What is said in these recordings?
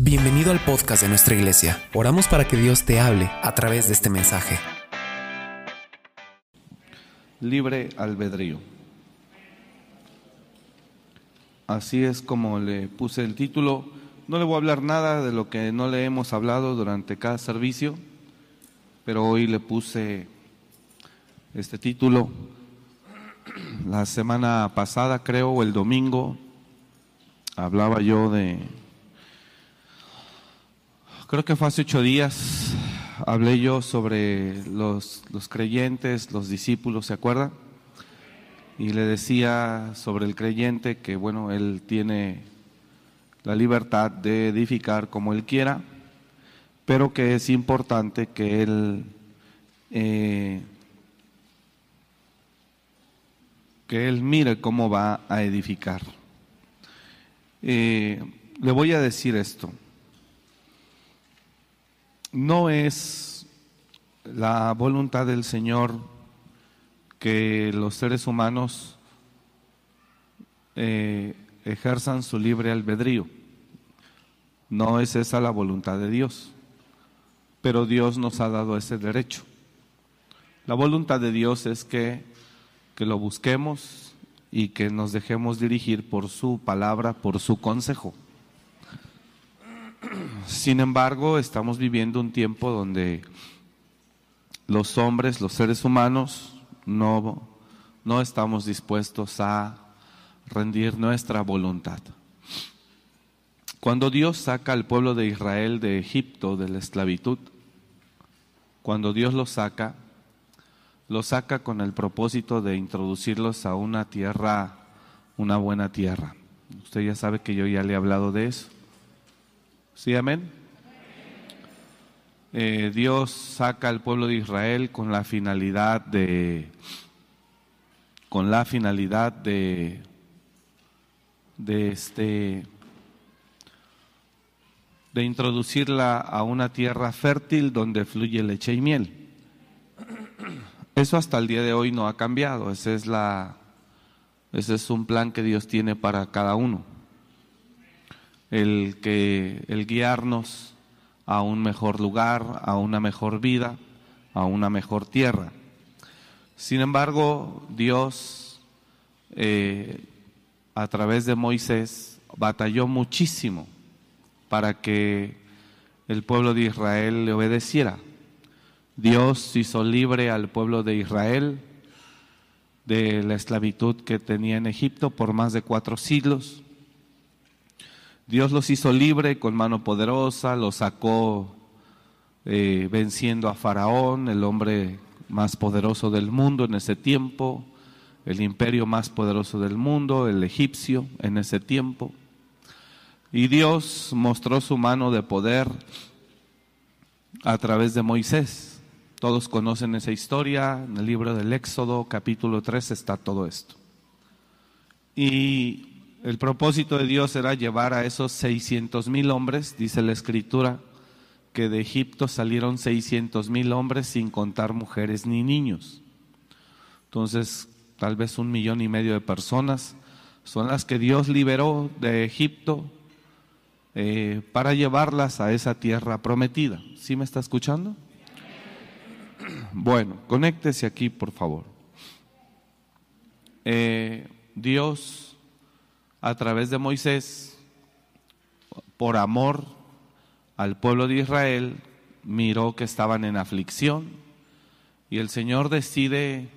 Bienvenido al podcast de nuestra iglesia. Oramos para que Dios te hable a través de este mensaje. Libre albedrío. Así es como le puse el título. No le voy a hablar nada de lo que no le hemos hablado durante cada servicio, pero hoy le puse este título. La semana pasada, creo, o el domingo, hablaba yo de Creo que fue hace ocho días, hablé yo sobre los, los creyentes, los discípulos, ¿se acuerda? Y le decía sobre el creyente que, bueno, él tiene la libertad de edificar como él quiera, pero que es importante que él eh, que él mire cómo va a edificar. Eh, le voy a decir esto no es la voluntad del Señor que los seres humanos eh, ejerzan su libre albedrío. No es esa la voluntad de Dios, pero Dios nos ha dado ese derecho. La voluntad de Dios es que, que lo busquemos y que nos dejemos dirigir por su palabra, por su consejo. Sin embargo, estamos viviendo un tiempo donde los hombres, los seres humanos, no, no estamos dispuestos a rendir nuestra voluntad. Cuando Dios saca al pueblo de Israel de Egipto, de la esclavitud, cuando Dios los saca, los saca con el propósito de introducirlos a una tierra, una buena tierra. Usted ya sabe que yo ya le he hablado de eso. ¿Sí, amén? Eh, Dios saca al pueblo de Israel con la finalidad de con la finalidad de de este de introducirla a una tierra fértil donde fluye leche y miel. Eso hasta el día de hoy no ha cambiado, ese es la ese es un plan que Dios tiene para cada uno el, que, el guiarnos a un mejor lugar, a una mejor vida, a una mejor tierra. Sin embargo, Dios, eh, a través de Moisés, batalló muchísimo para que el pueblo de Israel le obedeciera. Dios hizo libre al pueblo de Israel de la esclavitud que tenía en Egipto por más de cuatro siglos. Dios los hizo libre con mano poderosa, los sacó eh, venciendo a Faraón, el hombre más poderoso del mundo en ese tiempo, el imperio más poderoso del mundo, el egipcio en ese tiempo. Y Dios mostró su mano de poder a través de Moisés. Todos conocen esa historia, en el libro del Éxodo capítulo 3 está todo esto. Y el propósito de Dios era llevar a esos 600 mil hombres, dice la escritura, que de Egipto salieron 600 mil hombres sin contar mujeres ni niños. Entonces, tal vez un millón y medio de personas son las que Dios liberó de Egipto eh, para llevarlas a esa tierra prometida. ¿Sí me está escuchando? Bueno, conéctese aquí, por favor. Eh, Dios a través de Moisés, por amor al pueblo de Israel, miró que estaban en aflicción y el Señor decide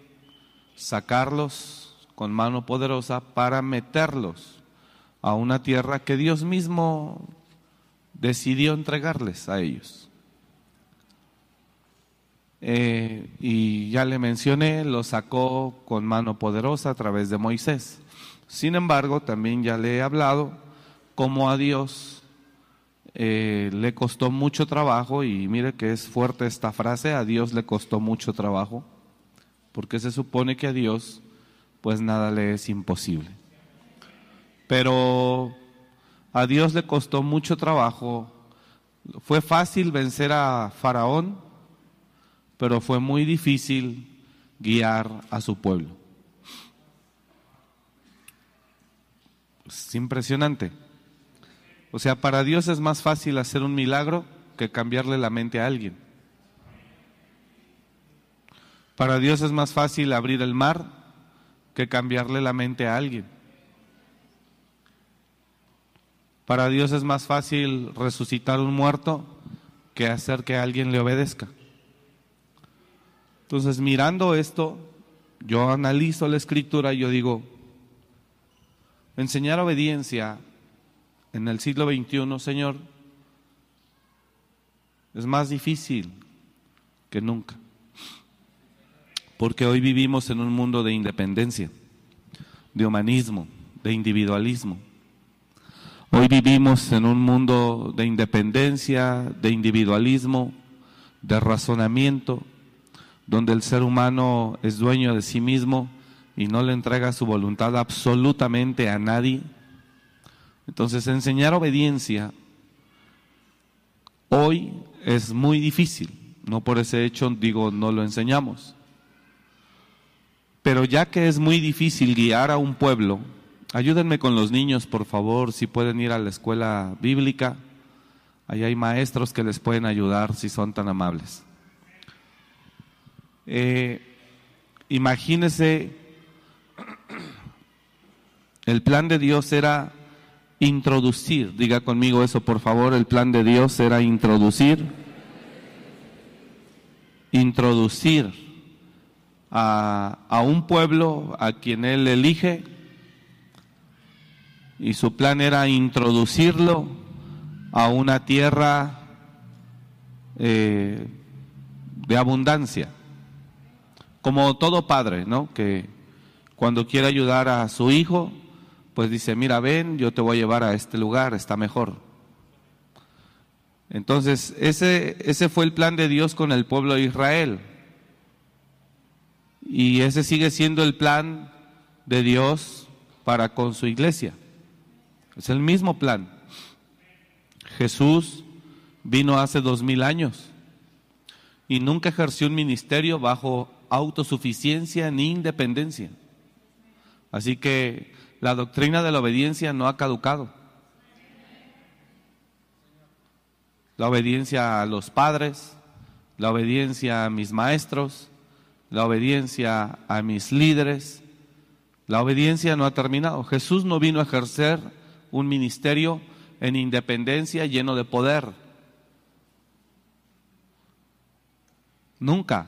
sacarlos con mano poderosa para meterlos a una tierra que Dios mismo decidió entregarles a ellos. Eh, y ya le mencioné, los sacó con mano poderosa a través de Moisés. Sin embargo, también ya le he hablado cómo a Dios eh, le costó mucho trabajo, y mire que es fuerte esta frase, a Dios le costó mucho trabajo, porque se supone que a Dios pues nada le es imposible. Pero a Dios le costó mucho trabajo, fue fácil vencer a Faraón, pero fue muy difícil guiar a su pueblo. Es impresionante. O sea, para Dios es más fácil hacer un milagro que cambiarle la mente a alguien. Para Dios es más fácil abrir el mar que cambiarle la mente a alguien. Para Dios es más fácil resucitar un muerto que hacer que alguien le obedezca. Entonces, mirando esto, yo analizo la escritura y yo digo, enseñar obediencia en el siglo XXI, Señor, es más difícil que nunca. Porque hoy vivimos en un mundo de independencia, de humanismo, de individualismo. Hoy vivimos en un mundo de independencia, de individualismo, de razonamiento, donde el ser humano es dueño de sí mismo y no le entrega su voluntad absolutamente a nadie. Entonces enseñar obediencia hoy es muy difícil. No por ese hecho digo no lo enseñamos. Pero ya que es muy difícil guiar a un pueblo, Ayúdenme con los niños, por favor, si pueden ir a la escuela bíblica. Ahí hay maestros que les pueden ayudar si son tan amables. Eh, imagínese, el plan de Dios era introducir, diga conmigo eso por favor, el plan de Dios era introducir, introducir a, a un pueblo a quien Él elige y su plan era introducirlo a una tierra eh, de abundancia, como todo padre, ¿no? Que cuando quiere ayudar a su hijo, pues dice, mira, ven, yo te voy a llevar a este lugar, está mejor. Entonces, ese, ese fue el plan de Dios con el pueblo de Israel. Y ese sigue siendo el plan de Dios para con su iglesia. Es el mismo plan. Jesús vino hace dos mil años y nunca ejerció un ministerio bajo autosuficiencia ni independencia. Así que la doctrina de la obediencia no ha caducado. La obediencia a los padres, la obediencia a mis maestros, la obediencia a mis líderes, la obediencia no ha terminado. Jesús no vino a ejercer un ministerio en independencia lleno de poder. Nunca.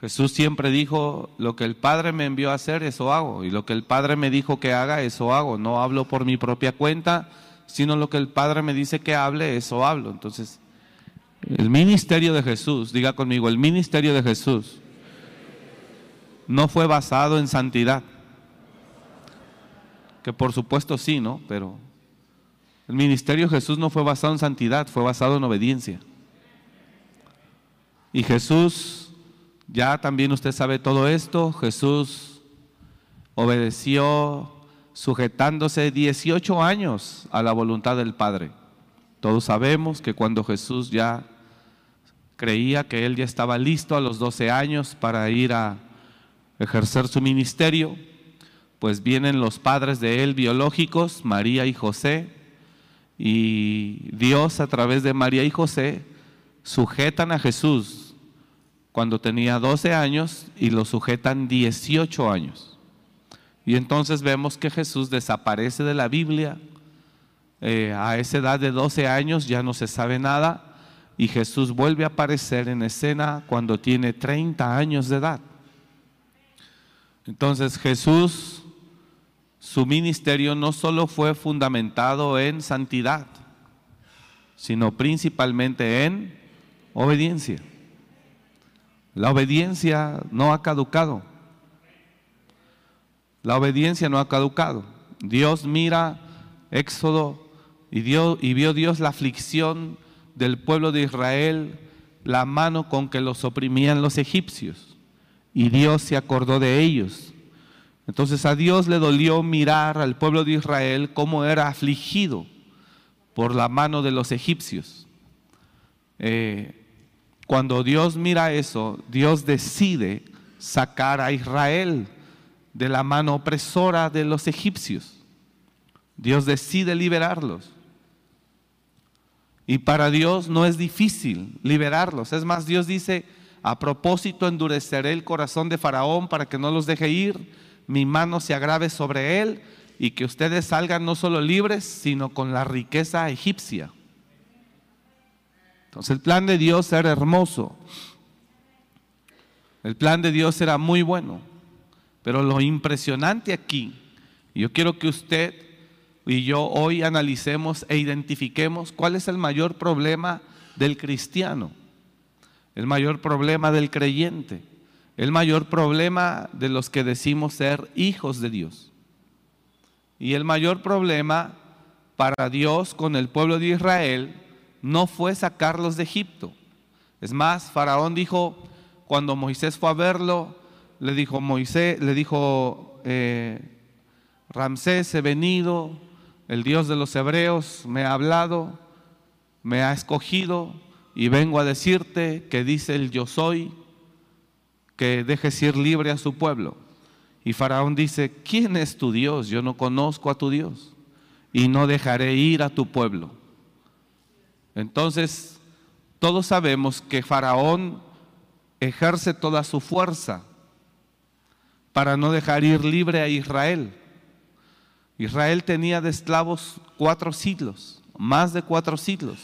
Jesús siempre dijo, lo que el Padre me envió a hacer, eso hago. Y lo que el Padre me dijo que haga, eso hago. No hablo por mi propia cuenta, sino lo que el Padre me dice que hable, eso hablo. Entonces, el ministerio de Jesús, diga conmigo, el ministerio de Jesús no fue basado en santidad que por supuesto sí, ¿no? Pero el ministerio de Jesús no fue basado en santidad, fue basado en obediencia. Y Jesús, ya también usted sabe todo esto, Jesús obedeció sujetándose 18 años a la voluntad del Padre. Todos sabemos que cuando Jesús ya creía que él ya estaba listo a los 12 años para ir a ejercer su ministerio, pues vienen los padres de él biológicos, María y José, y Dios a través de María y José sujetan a Jesús cuando tenía 12 años y lo sujetan 18 años. Y entonces vemos que Jesús desaparece de la Biblia. Eh, a esa edad de 12 años ya no se sabe nada y Jesús vuelve a aparecer en escena cuando tiene 30 años de edad. Entonces Jesús su ministerio no solo fue fundamentado en santidad, sino principalmente en obediencia. La obediencia no ha caducado. La obediencia no ha caducado. Dios mira Éxodo y, y vio Dios la aflicción del pueblo de Israel, la mano con que los oprimían los egipcios. Y Dios se acordó de ellos entonces a Dios le dolió mirar al pueblo de Israel cómo era afligido por la mano de los egipcios. Eh, cuando Dios mira eso, Dios decide sacar a Israel de la mano opresora de los egipcios. Dios decide liberarlos. Y para Dios no es difícil liberarlos. Es más, Dios dice, a propósito endureceré el corazón de Faraón para que no los deje ir, mi mano se agrave sobre él y que ustedes salgan no solo libres, sino con la riqueza egipcia. Entonces el plan de Dios era hermoso. El plan de Dios era muy bueno. Pero lo impresionante aquí, yo quiero que usted y yo hoy analicemos e identifiquemos cuál es el mayor problema del cristiano, el mayor problema del creyente, el mayor problema de los que decimos ser hijos de Dios. Y el mayor problema para Dios con el pueblo de Israel no fue sacarlos de Egipto. Es más, Faraón dijo, cuando Moisés fue a verlo, le dijo Moisés, le dijo eh, Ramsés, he venido, el Dios de los hebreos me ha hablado, me ha escogido y vengo a decirte que dice el yo soy, que dejes ir libre a su pueblo. Y Faraón dice, ¿quién es tu Dios? Yo no conozco a tu Dios y no dejaré ir a tu pueblo. Entonces, todos sabemos que Faraón ejerce toda su fuerza para no dejar ir libre a Israel. Israel tenía de esclavos cuatro siglos, más de cuatro siglos,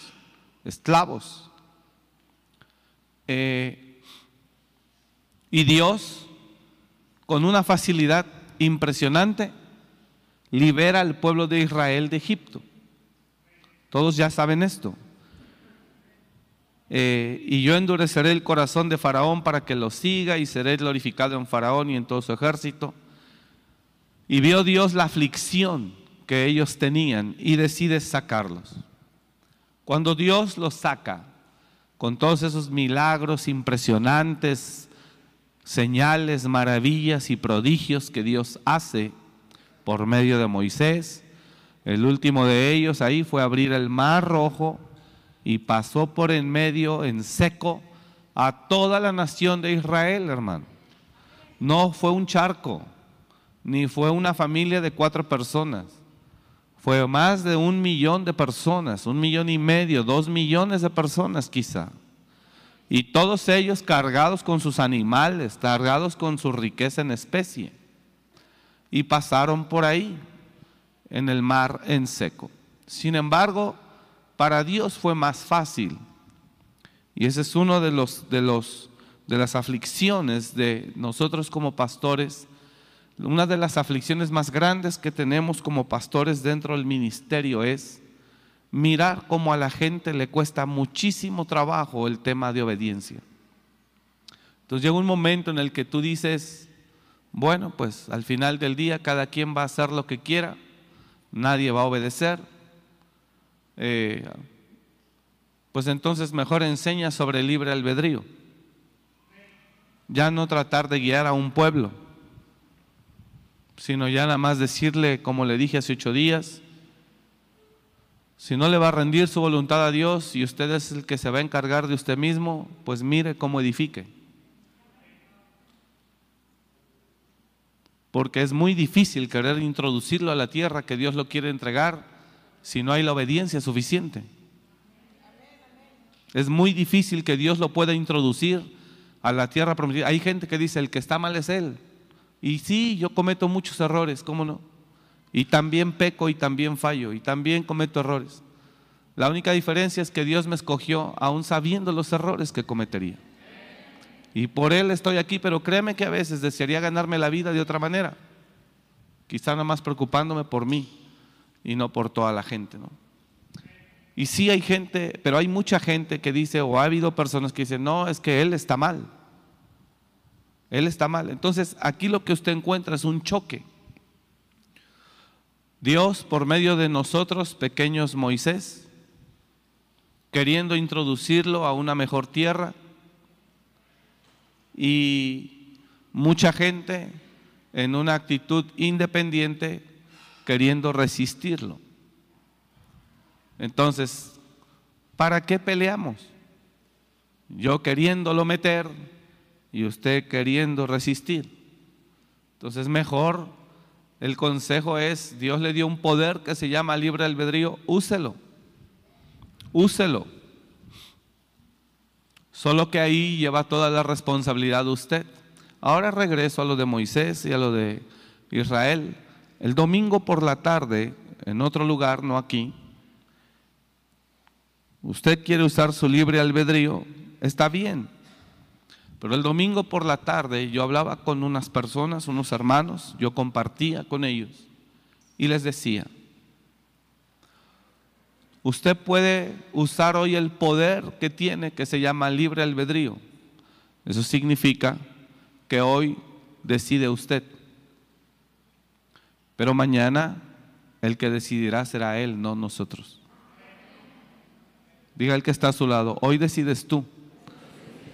esclavos. Eh, y Dios, con una facilidad impresionante, libera al pueblo de Israel de Egipto. Todos ya saben esto. Eh, y yo endureceré el corazón de Faraón para que lo siga y seré glorificado en Faraón y en todo su ejército. Y vio Dios la aflicción que ellos tenían y decide sacarlos. Cuando Dios los saca con todos esos milagros impresionantes, señales, maravillas y prodigios que Dios hace por medio de Moisés, el último de ellos ahí fue abrir el mar rojo y pasó por en medio, en seco, a toda la nación de Israel, hermano. No fue un charco, ni fue una familia de cuatro personas. Fue más de un millón de personas, un millón y medio, dos millones de personas quizá. Y todos ellos cargados con sus animales, cargados con su riqueza en especie. Y pasaron por ahí, en el mar en seco. Sin embargo, para Dios fue más fácil. Y ese es uno de los de los de las aflicciones de nosotros como pastores, una de las aflicciones más grandes que tenemos como pastores dentro del ministerio es mirar cómo a la gente le cuesta muchísimo trabajo el tema de obediencia. Entonces llega un momento en el que tú dices, bueno, pues al final del día cada quien va a hacer lo que quiera, nadie va a obedecer, eh, pues entonces mejor enseña sobre el libre albedrío. Ya no tratar de guiar a un pueblo, sino ya nada más decirle, como le dije hace ocho días, si no le va a rendir su voluntad a Dios y usted es el que se va a encargar de usted mismo, pues mire cómo edifique. Porque es muy difícil querer introducirlo a la tierra que Dios lo quiere entregar si no hay la obediencia suficiente. Es muy difícil que Dios lo pueda introducir a la tierra prometida. Hay gente que dice, el que está mal es Él. Y sí, yo cometo muchos errores, ¿cómo no? Y también peco y también fallo y también cometo errores. La única diferencia es que Dios me escogió aún sabiendo los errores que cometería. Y por Él estoy aquí, pero créeme que a veces desearía ganarme la vida de otra manera. Quizá nada más preocupándome por mí y no por toda la gente, ¿no? Y sí hay gente, pero hay mucha gente que dice, o ha habido personas que dicen, no, es que él está mal. Él está mal. Entonces, aquí lo que usted encuentra es un choque. Dios, por medio de nosotros, pequeños Moisés, queriendo introducirlo a una mejor tierra, y mucha gente en una actitud independiente queriendo resistirlo. Entonces, ¿para qué peleamos? Yo queriéndolo meter y usted queriendo resistir. Entonces, mejor el consejo es, Dios le dio un poder que se llama libre albedrío, úselo. úselo. Solo que ahí lleva toda la responsabilidad usted. Ahora regreso a lo de Moisés y a lo de Israel. El domingo por la tarde, en otro lugar, no aquí, usted quiere usar su libre albedrío, está bien. Pero el domingo por la tarde yo hablaba con unas personas, unos hermanos, yo compartía con ellos y les decía, usted puede usar hoy el poder que tiene que se llama libre albedrío. Eso significa que hoy decide usted. Pero mañana el que decidirá será Él, no nosotros. Diga el que está a su lado, hoy decides tú,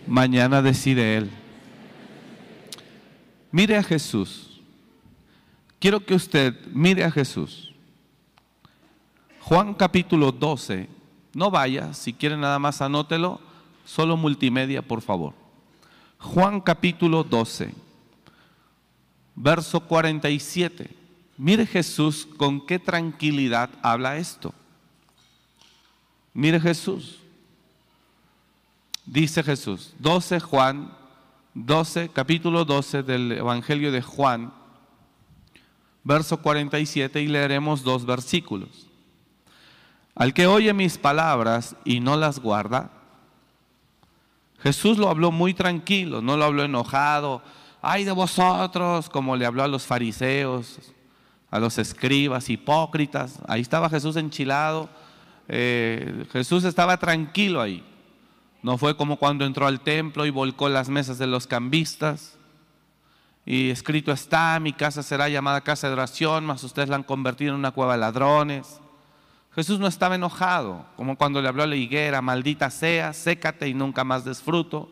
mañana decide Él. Mire a Jesús. Quiero que usted mire a Jesús. Juan capítulo 12. No vaya, si quiere nada más anótelo, solo multimedia, por favor. Juan capítulo 12, verso 47. Mire Jesús con qué tranquilidad habla esto. Mire Jesús. Dice Jesús, 12 Juan, 12, capítulo 12 del Evangelio de Juan, verso 47 y leeremos dos versículos. Al que oye mis palabras y no las guarda, Jesús lo habló muy tranquilo, no lo habló enojado. Ay de vosotros, como le habló a los fariseos, a los escribas, hipócritas. Ahí estaba Jesús enchilado. Eh, Jesús estaba tranquilo ahí. No fue como cuando entró al templo y volcó las mesas de los cambistas. Y escrito está, mi casa será llamada casa de oración, mas ustedes la han convertido en una cueva de ladrones. Jesús no estaba enojado, como cuando le habló a la higuera, maldita sea, sécate y nunca más des fruto.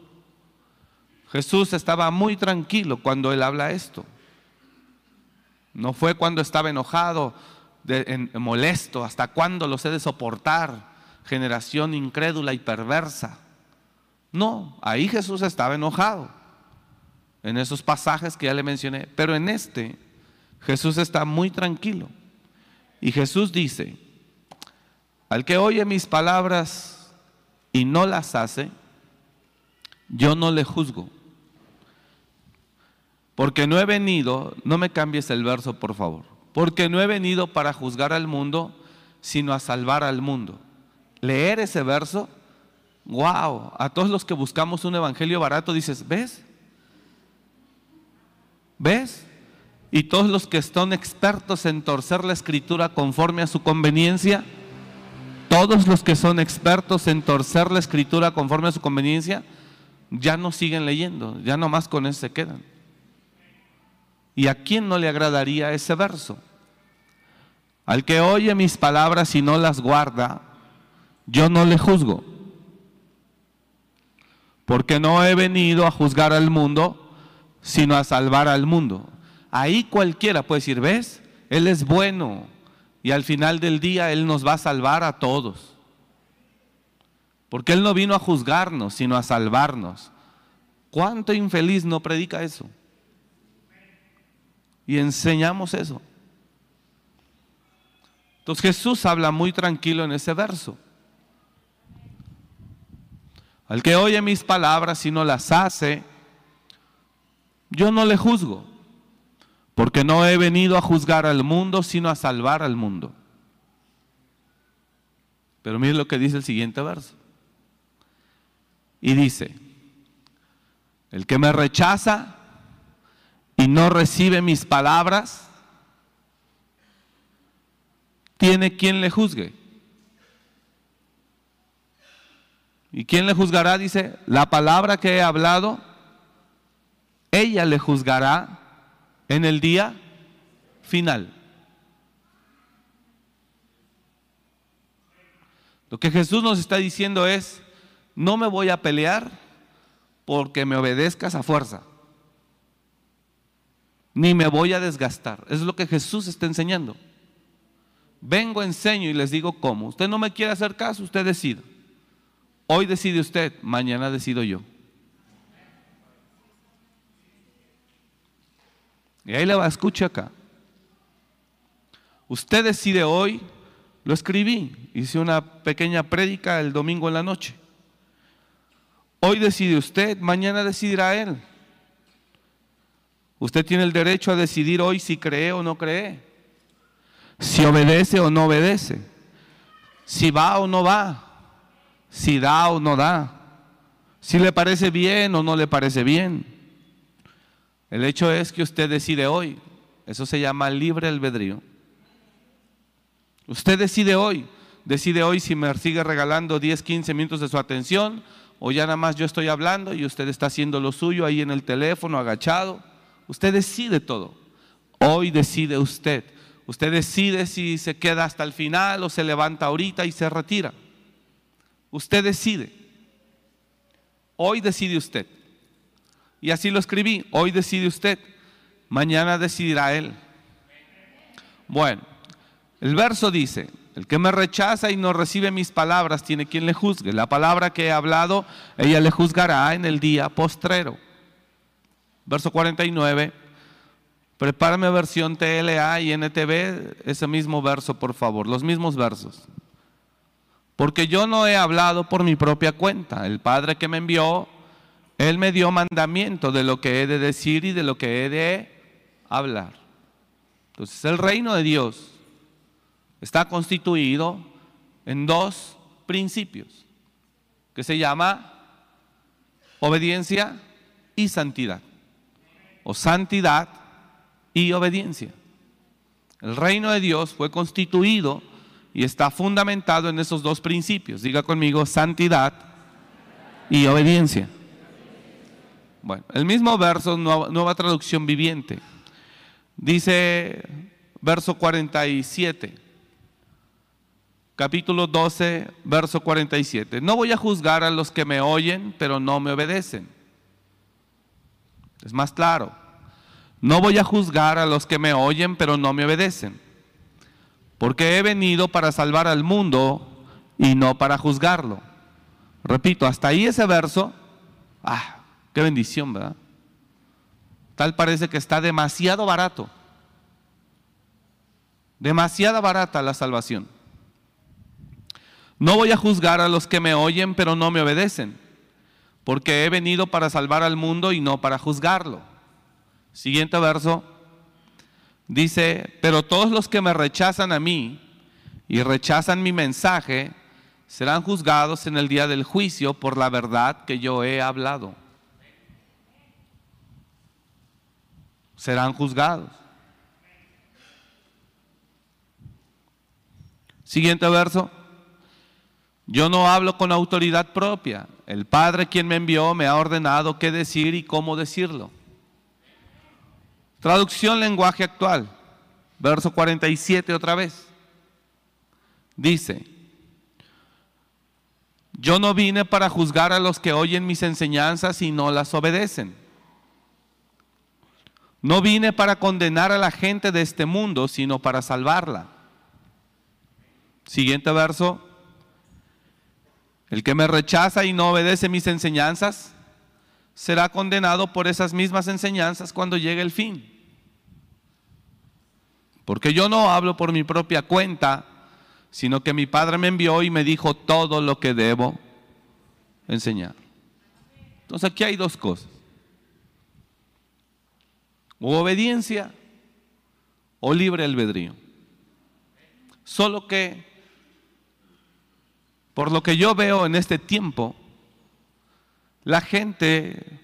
Jesús estaba muy tranquilo cuando él habla esto. No fue cuando estaba enojado, molesto, hasta cuándo los he de soportar, generación incrédula y perversa. No, ahí Jesús estaba enojado, en esos pasajes que ya le mencioné, pero en este Jesús está muy tranquilo. Y Jesús dice, al que oye mis palabras y no las hace, yo no le juzgo. Porque no he venido, no me cambies el verso por favor, porque no he venido para juzgar al mundo, sino a salvar al mundo. Leer ese verso, wow, a todos los que buscamos un evangelio barato dices, ¿ves? ¿Ves? Y todos los que están expertos en torcer la escritura conforme a su conveniencia, todos los que son expertos en torcer la escritura conforme a su conveniencia, ya no siguen leyendo, ya nomás con eso se quedan. ¿Y a quién no le agradaría ese verso? Al que oye mis palabras y no las guarda, yo no le juzgo. Porque no he venido a juzgar al mundo, sino a salvar al mundo. Ahí cualquiera puede decir, ¿ves? Él es bueno, y al final del día Él nos va a salvar a todos. Porque Él no vino a juzgarnos, sino a salvarnos. ¿Cuánto infeliz no predica eso? Y enseñamos eso. Entonces Jesús habla muy tranquilo en ese verso. Al que oye mis palabras y no las hace, yo no le juzgo porque no he venido a juzgar al mundo, sino a salvar al mundo. Pero mire lo que dice el siguiente verso. Y dice, el que me rechaza y no recibe mis palabras, tiene quien le juzgue. ¿Y quién le juzgará? Dice, la palabra que he hablado, ella le juzgará en el día final. Lo que Jesús nos está diciendo es, no me voy a pelear porque me obedezcas a fuerza, ni me voy a desgastar. Es lo que Jesús está enseñando. Vengo, enseño y les digo cómo. Usted no me quiere hacer caso, usted decide. Hoy decide usted, mañana decido yo. Y ahí le va, acá. Usted decide hoy Lo escribí, hice una pequeña prédica el domingo en la noche. Hoy decide usted, mañana decidirá él. Usted tiene el derecho a decidir hoy si cree o no cree, si obedece o no obedece, si va o no va, si da o no da, si le parece bien o no le parece bien. El hecho es que usted decide hoy. Eso se llama libre albedrío. Usted decide hoy. Decide hoy si me sigue regalando 10, 15 minutos de su atención o ya nada más yo estoy hablando y usted está haciendo lo suyo ahí en el teléfono, agachado. Usted decide todo. Hoy decide usted. Usted decide si se queda hasta el final o se levanta ahorita y se retira. Usted decide. Hoy decide usted. Y así lo escribí. Hoy decide usted. Mañana decidirá él. Bueno, el verso dice, el que me rechaza y no recibe mis palabras tiene quien le juzgue. La palabra que he hablado, ella le juzgará en el día postrero verso 49. Prepárame versión TLA y NTV, ese mismo verso, por favor, los mismos versos. Porque yo no he hablado por mi propia cuenta. El Padre que me envió, Él me dio mandamiento de lo que he de decir y de lo que he de hablar. Entonces, el reino de Dios está constituido en dos principios, que se llama obediencia y santidad o santidad y obediencia. El reino de Dios fue constituido y está fundamentado en esos dos principios. Diga conmigo, santidad y obediencia. Bueno, el mismo verso, nueva, traducción viviente, dice verso 47, capítulo 12, verso 47. No voy a juzgar a los que me oyen, pero no me obedecen es más claro. No voy a juzgar a los que me oyen pero no me obedecen, porque he venido para salvar al mundo y no para juzgarlo. Repito, hasta ahí ese verso, ah, qué bendición, ¿verdad? Tal parece que está demasiado barato. Demasiada barata la salvación. No voy a juzgar a los que me oyen pero no me obedecen porque he venido para salvar al mundo y no para juzgarlo. Siguiente verso. Dice, pero todos los que me rechazan a mí y rechazan mi mensaje serán juzgados en el día del juicio por la verdad que yo he hablado. Serán juzgados. Siguiente verso. Yo no hablo con autoridad propia. El Padre quien me envió me ha ordenado qué decir y cómo decirlo. Traducción lenguaje actual. Verso 47 otra vez. Dice, yo no vine para juzgar a los que oyen mis enseñanzas y no las obedecen. No vine para condenar a la gente de este mundo, sino para salvarla. Siguiente verso, el que me rechaza y no obedece mis enseñanzas será condenado por esas mismas enseñanzas cuando llegue el fin. Porque yo no hablo por mi propia cuenta, sino que mi Padre me envió y me dijo todo lo que debo enseñar. Entonces aquí hay dos cosas. O obediencia o libre albedrío. Solo que por lo que yo veo en este tiempo, la gente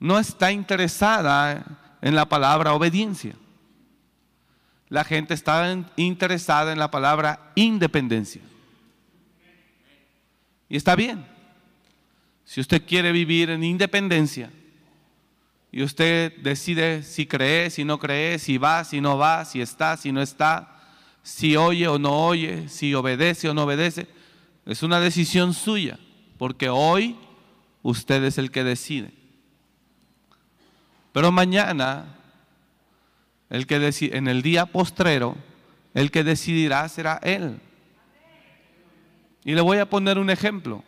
no está interesada en la palabra obediencia. La gente está interesada en la palabra independencia. Y está bien. Si usted quiere vivir en independencia y usted decide si cree, si no cree, si va, si no va, si está, si no está, si oye o no oye, si obedece o no obedece, es una decisión suya, porque hoy usted es el que decide. Pero mañana, el que en el día postrero, el que decidirá será Él. Y le voy a poner un ejemplo.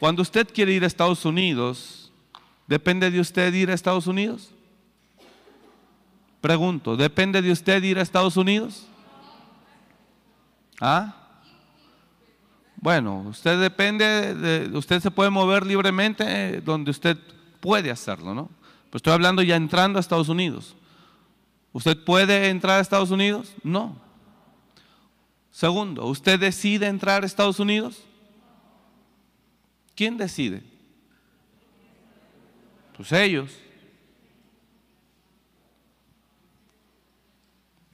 Cuando usted quiere ir a Estados Unidos, ¿depende de usted ir a Estados Unidos? Pregunto, ¿depende de usted ir a Estados Unidos? ¿Ah? Bueno, usted depende, de, usted se puede mover libremente donde usted puede hacerlo, ¿no? Pues estoy hablando ya entrando a Estados Unidos. ¿Usted puede entrar a Estados Unidos? No. Segundo, ¿usted decide entrar a Estados Unidos? ¿Quién decide? Pues ellos.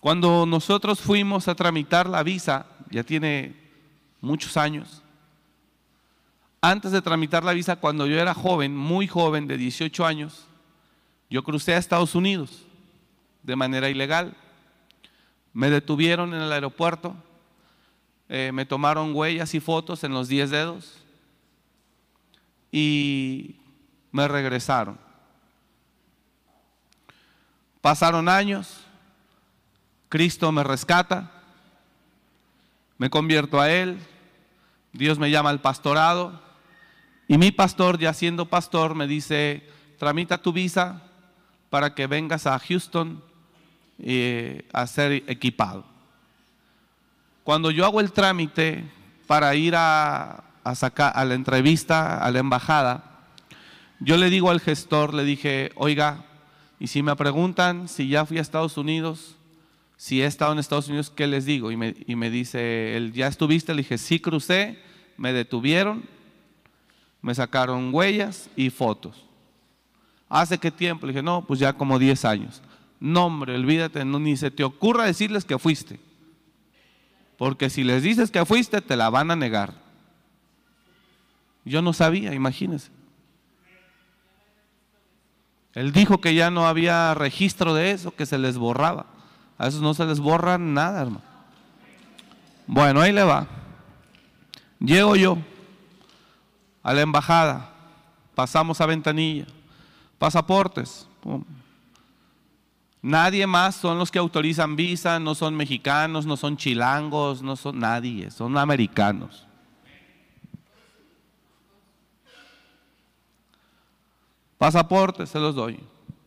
Cuando nosotros fuimos a tramitar la visa, ya tiene muchos años, antes de tramitar la visa, cuando yo era joven, muy joven, de 18 años, yo crucé a Estados Unidos de manera ilegal. Me detuvieron en el aeropuerto, eh, me tomaron huellas y fotos en los 10 dedos y me regresaron. Pasaron años, Cristo me rescata, me convierto a Él, Dios me llama al pastorado y mi pastor, ya siendo pastor, me dice, tramita tu visa para que vengas a Houston eh, a ser equipado. Cuando yo hago el trámite para ir a, a, sacar, a la entrevista, a la embajada, yo le digo al gestor, le dije, oiga, y si me preguntan si ya fui a Estados Unidos, si he estado en Estados Unidos, ¿qué les digo? Y me, dice, él, ¿ya estuviste? Le dije, sí crucé, me detuvieron, me sacaron huellas y fotos. ¿Hace qué tiempo? Le dije, no, pues ya como 10 años. No, hombre, olvídate, no, ni se te ocurra decirles que fuiste. Porque si les dices que fuiste, te la van a negar. Yo no sabía, imagínense. Él dijo que ya no había registro de eso, que se les borraba. A esos no se les borra nada, hermano. Bueno, ahí le va. Llego yo a la embajada, pasamos a ventanilla, pasaportes. Nadie más son los que autorizan visa, no son mexicanos, no son chilangos, no son nadie, son americanos. Pasaporte, se los doy.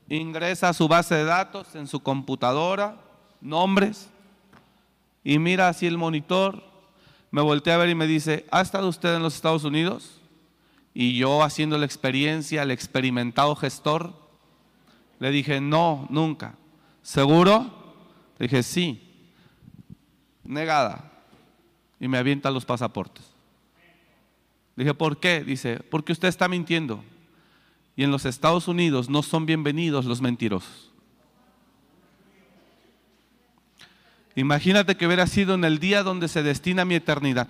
Ingresa a su base de datos en su computadora, nombres, y mira así el monitor. Me volteé a ver y me dice, ¿ha estado usted en los Estados Unidos? Y yo haciendo la experiencia, el experimentado gestor, le dije, no, nunca. ¿Seguro? Le dije, sí. Negada. Y me avienta los pasaportes. Le dije, ¿por qué? Dice, porque usted está mintiendo. Y en los Estados Unidos no son bienvenidos los mentirosos. Imagínate que hubiera sido en el día donde se destina mi eternidad.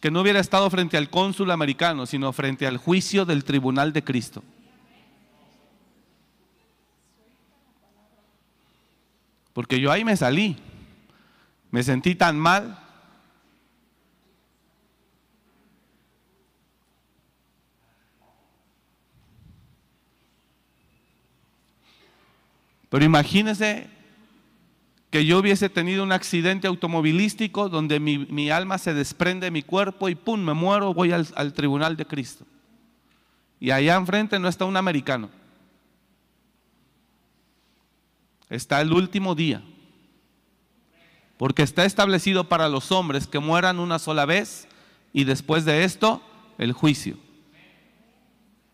Que no hubiera estado frente al cónsul americano, sino frente al juicio del tribunal de Cristo. Porque yo ahí me salí. Me sentí tan mal Pero imagínese que yo hubiese tenido un accidente automovilístico donde mi, alma se desprende de mi cuerpo y pum, me muero, voy al, al tribunal de Cristo. Y allá enfrente no está un americano. Está el último día. Porque está establecido para los hombres que mueran una sola vez y después de esto el juicio.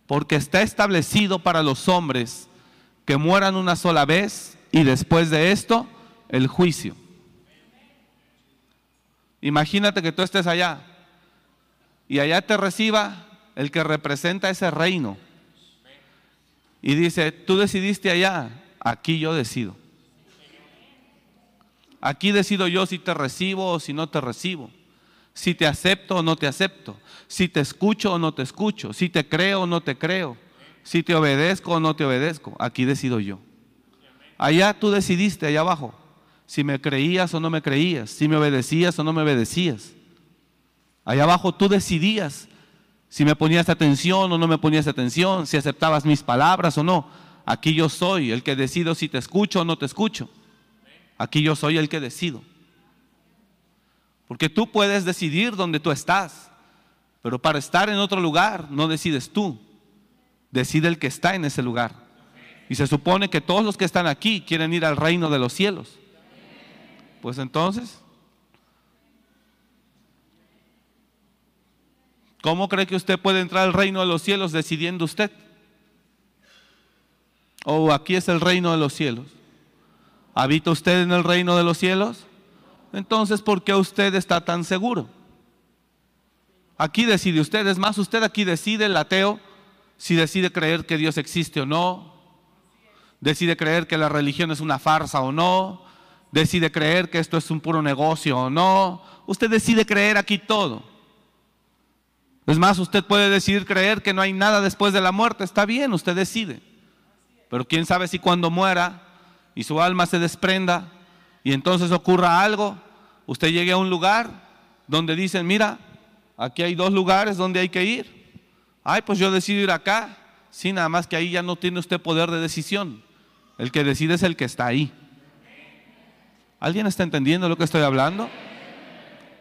Porque está establecido para los hombres que mueran una sola vez y después de esto el juicio. Imagínate que tú estés allá y allá te reciba el que representa ese reino. Y dice, tú decidiste allá, aquí yo decido. Aquí decido yo si te recibo o si no te recibo. Si te acepto o no te acepto. Si te escucho o no te escucho. Si te creo o no te creo si te obedezco o no te obedezco. Aquí decido yo. Allá tú decidiste, allá abajo, si me creías o no me creías, si me obedecías o no me obedecías. Allá abajo tú decidías si me ponías atención o no me ponías atención, si aceptabas mis palabras o no. Aquí yo soy el que decido si te escucho o no te escucho. Aquí yo soy el que decido. Porque tú puedes decidir dónde tú estás, pero para estar en otro lugar no decides tú, decide el que está en ese lugar. Y se supone que todos los que están aquí quieren ir al reino de los cielos. Pues entonces, ¿cómo cree que usted puede entrar al reino de los cielos decidiendo usted? O oh, aquí es el reino de los cielos. ¿Habita usted en el reino de los cielos? Entonces, ¿por qué usted está tan seguro? Aquí decide usted, es más, usted aquí decide el ateo si decide creer que Dios existe o no, decide creer que la religión es una farsa o no, decide creer que esto es un puro negocio o no, usted decide creer aquí todo. Es más, usted puede decidir creer que no hay nada después de la muerte, está bien, usted decide. Pero quién sabe si cuando muera y su alma se desprenda y entonces ocurra algo, usted llegue a un lugar donde dicen, mira, aquí hay dos lugares donde hay que ir. Ay, pues yo decido ir acá. Sí, nada más que ahí ya no tiene usted poder de decisión. El que decide es el que está ahí. ¿Alguien está entendiendo lo que estoy hablando?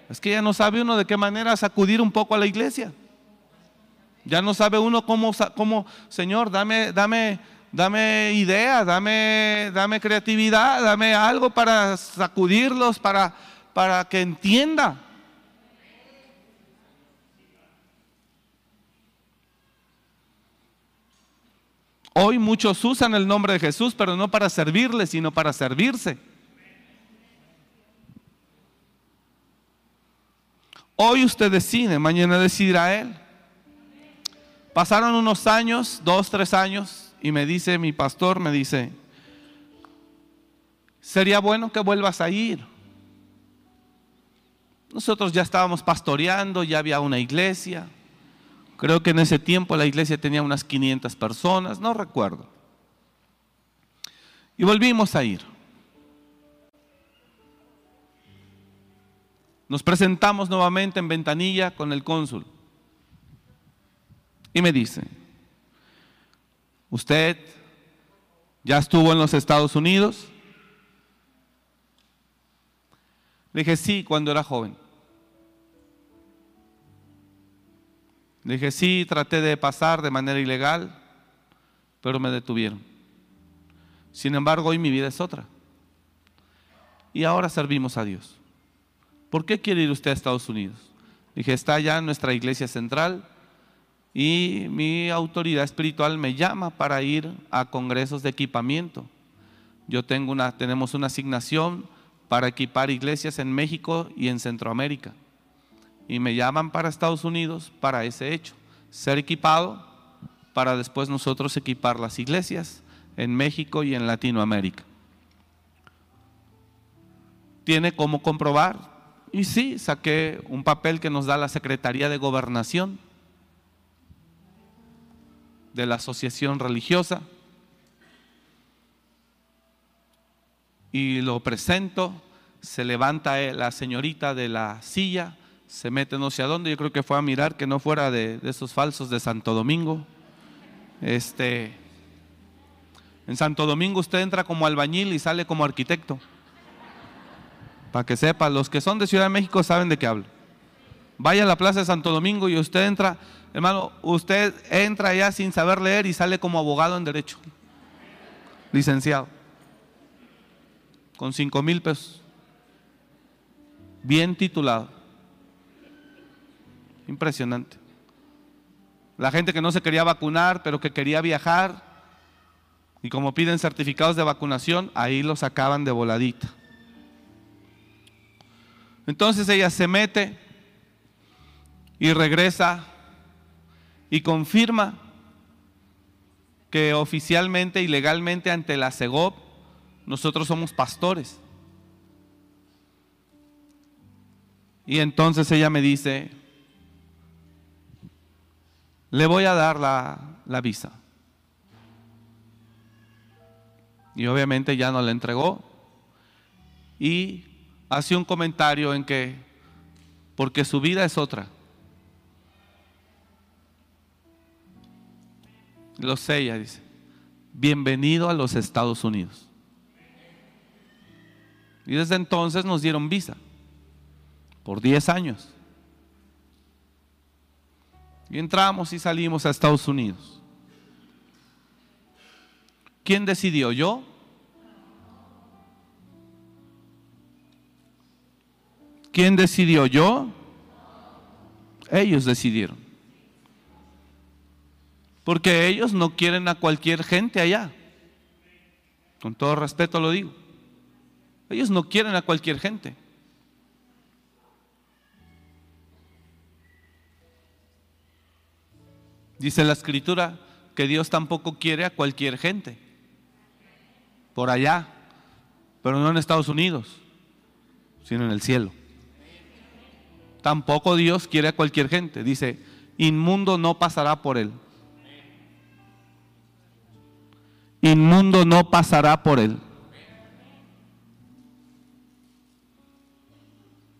Es que ya no sabe uno de qué manera sacudir un poco a la iglesia. Ya no sabe uno cómo, cómo Señor, dame, dame, dame idea, dame, dame creatividad, dame algo para sacudirlos, para, para que entienda. Hoy muchos usan el nombre de Jesús, pero no para servirle, sino para servirse. Hoy usted decide, mañana decidirá Él. Pasaron unos años, dos, tres años, y me dice mi pastor, me dice, sería bueno que vuelvas a ir. Nosotros ya estábamos pastoreando, ya había una iglesia. Creo que en ese tiempo la iglesia tenía unas 500 personas, no recuerdo. Y volvimos a ir. Nos presentamos nuevamente en ventanilla con el cónsul. Y me dice, ¿usted ya estuvo en los Estados Unidos? Dije, sí, cuando era joven. Dije, sí, traté de pasar de manera ilegal, pero me detuvieron. Sin embargo, hoy mi vida es otra. Y ahora servimos a Dios. ¿Por qué quiere ir usted a Estados Unidos? Dije, está allá nuestra iglesia central y mi autoridad espiritual me llama para ir a congresos de equipamiento. Yo tengo una, tenemos una asignación para equipar iglesias en México y en Centroamérica y me llaman para Estados Unidos para ese hecho, ser equipado para después nosotros equipar las iglesias en México y en Latinoamérica. Tiene cómo comprobar. Y sí, saqué un papel que nos da la Secretaría de Gobernación de la Asociación Religiosa y lo presento, se levanta la señorita de la silla, se mete no sé a dónde, yo creo que fue a mirar que no fuera de, esos falsos de Santo Domingo. Este, en Santo Domingo usted entra como albañil y sale como arquitecto. Para que sepa, los que son de Ciudad de México saben de qué hablo. Vaya a la plaza de Santo Domingo y usted entra, hermano, usted entra ya sin saber leer y sale como abogado en derecho. Licenciado. Con cinco mil pesos. Bien titulado. Impresionante. La gente que no se quería vacunar, pero que quería viajar, y como piden certificados de vacunación, ahí los sacaban de voladita. Entonces ella se mete y regresa y confirma que oficialmente y legalmente ante la CEGOP nosotros somos pastores. Y entonces ella me dice, le voy a dar la, visa. Y obviamente ya no le entregó. Y hace un comentario en que, porque su vida es otra. Lo sé, ella dice. Bienvenido a los Estados Unidos. Y desde entonces nos dieron visa por 10 años. Y entramos y salimos a Estados Unidos. ¿Quién decidió? ¿Yo? ¿Quién decidió? ¿Yo? Ellos decidieron. Porque ellos no quieren a cualquier gente allá. Con todo respeto lo digo. Ellos no quieren a cualquier gente. Dice la escritura que Dios tampoco quiere a cualquier gente. Por allá. Pero no en Estados Unidos, sino en el cielo. Tampoco Dios quiere a cualquier gente. Dice, inmundo no pasará por él. Inmundo no pasará por él.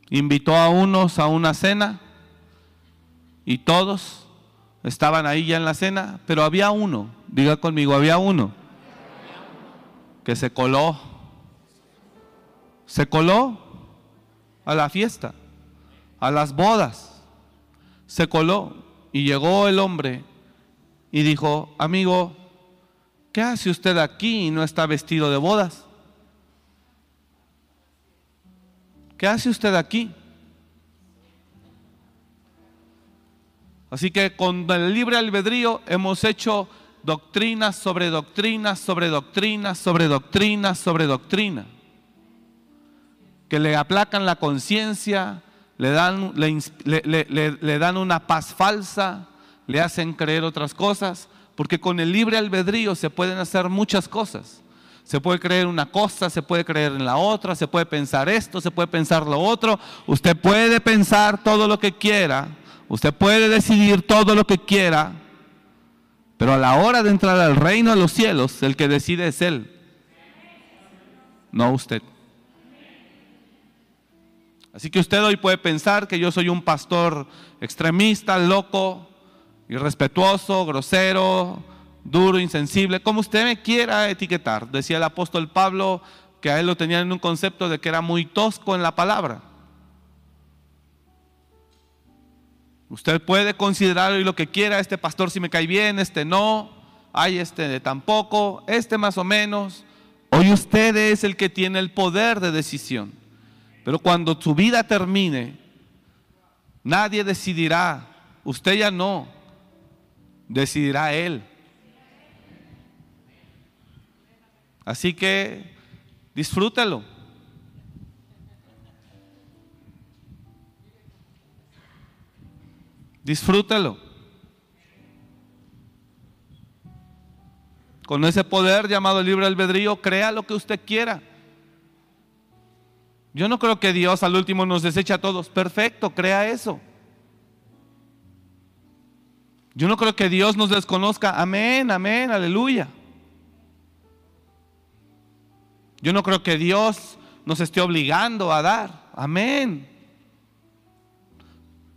Invitó a unos a una cena y todos Estaban ahí ya en la cena, pero había uno, diga conmigo, había uno que se coló. Se coló a la fiesta, a las bodas. Se coló y llegó el hombre y dijo, amigo, ¿qué hace usted aquí y no está vestido de bodas? ¿Qué hace usted aquí? Así que con el libre albedrío hemos hecho doctrinas sobre doctrinas, sobre doctrinas, sobre doctrinas, sobre doctrina. Que le aplacan la conciencia, le dan, le, dan una paz falsa, le hacen creer otras cosas, porque con el libre albedrío se pueden hacer muchas cosas. Se puede creer una cosa, se puede creer en la otra, se puede pensar esto, se puede pensar lo otro. Usted puede pensar todo lo que quiera, Usted puede decidir todo lo que quiera, pero a la hora de entrar al reino de los cielos, el que decide es Él, no usted. Así que usted hoy puede pensar que yo soy un pastor extremista, loco, irrespetuoso, grosero, duro, insensible, como usted me quiera etiquetar. Decía el apóstol Pablo que a él lo tenían en un concepto de que era muy tosco en la palabra. Usted puede considerar hoy lo que quiera, este pastor si me cae bien, este no, hay este de tampoco, este más o menos. Hoy usted es el que tiene el poder de decisión. Pero cuando su vida termine, nadie decidirá, usted ya no, decidirá él. Así que disfrútelo. Disfrútelo. Con ese poder llamado libre albedrío, crea lo que usted quiera. Yo no creo que Dios al último nos deseche a todos. Perfecto, crea eso. Yo no creo que Dios nos desconozca. Amén, amén, aleluya. Yo no creo que Dios nos esté obligando a dar. Amén.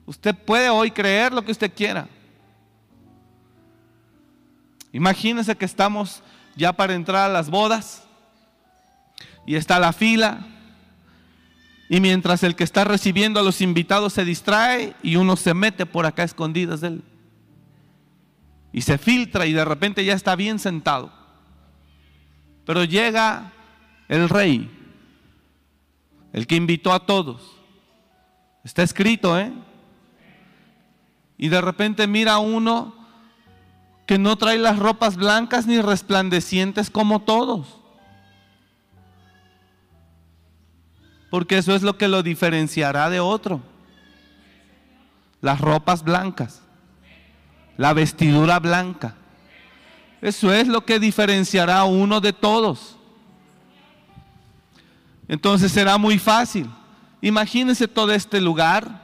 Usted puede hoy creer lo que usted quiera. Imagínense que estamos ya para entrar a las bodas y está la fila y mientras el que está recibiendo a los invitados se distrae y uno se mete por acá escondidas de él y se filtra y de repente ya está bien sentado. Pero llega el rey, el que invitó a todos. Está escrito, ¿eh? y de repente mira uno que no trae las ropas blancas ni resplandecientes como todos. Porque eso es lo que lo diferenciará de otro. Las ropas blancas, la vestidura blanca. Eso es lo que diferenciará a uno de todos. Entonces será muy fácil. Imagínense todo este lugar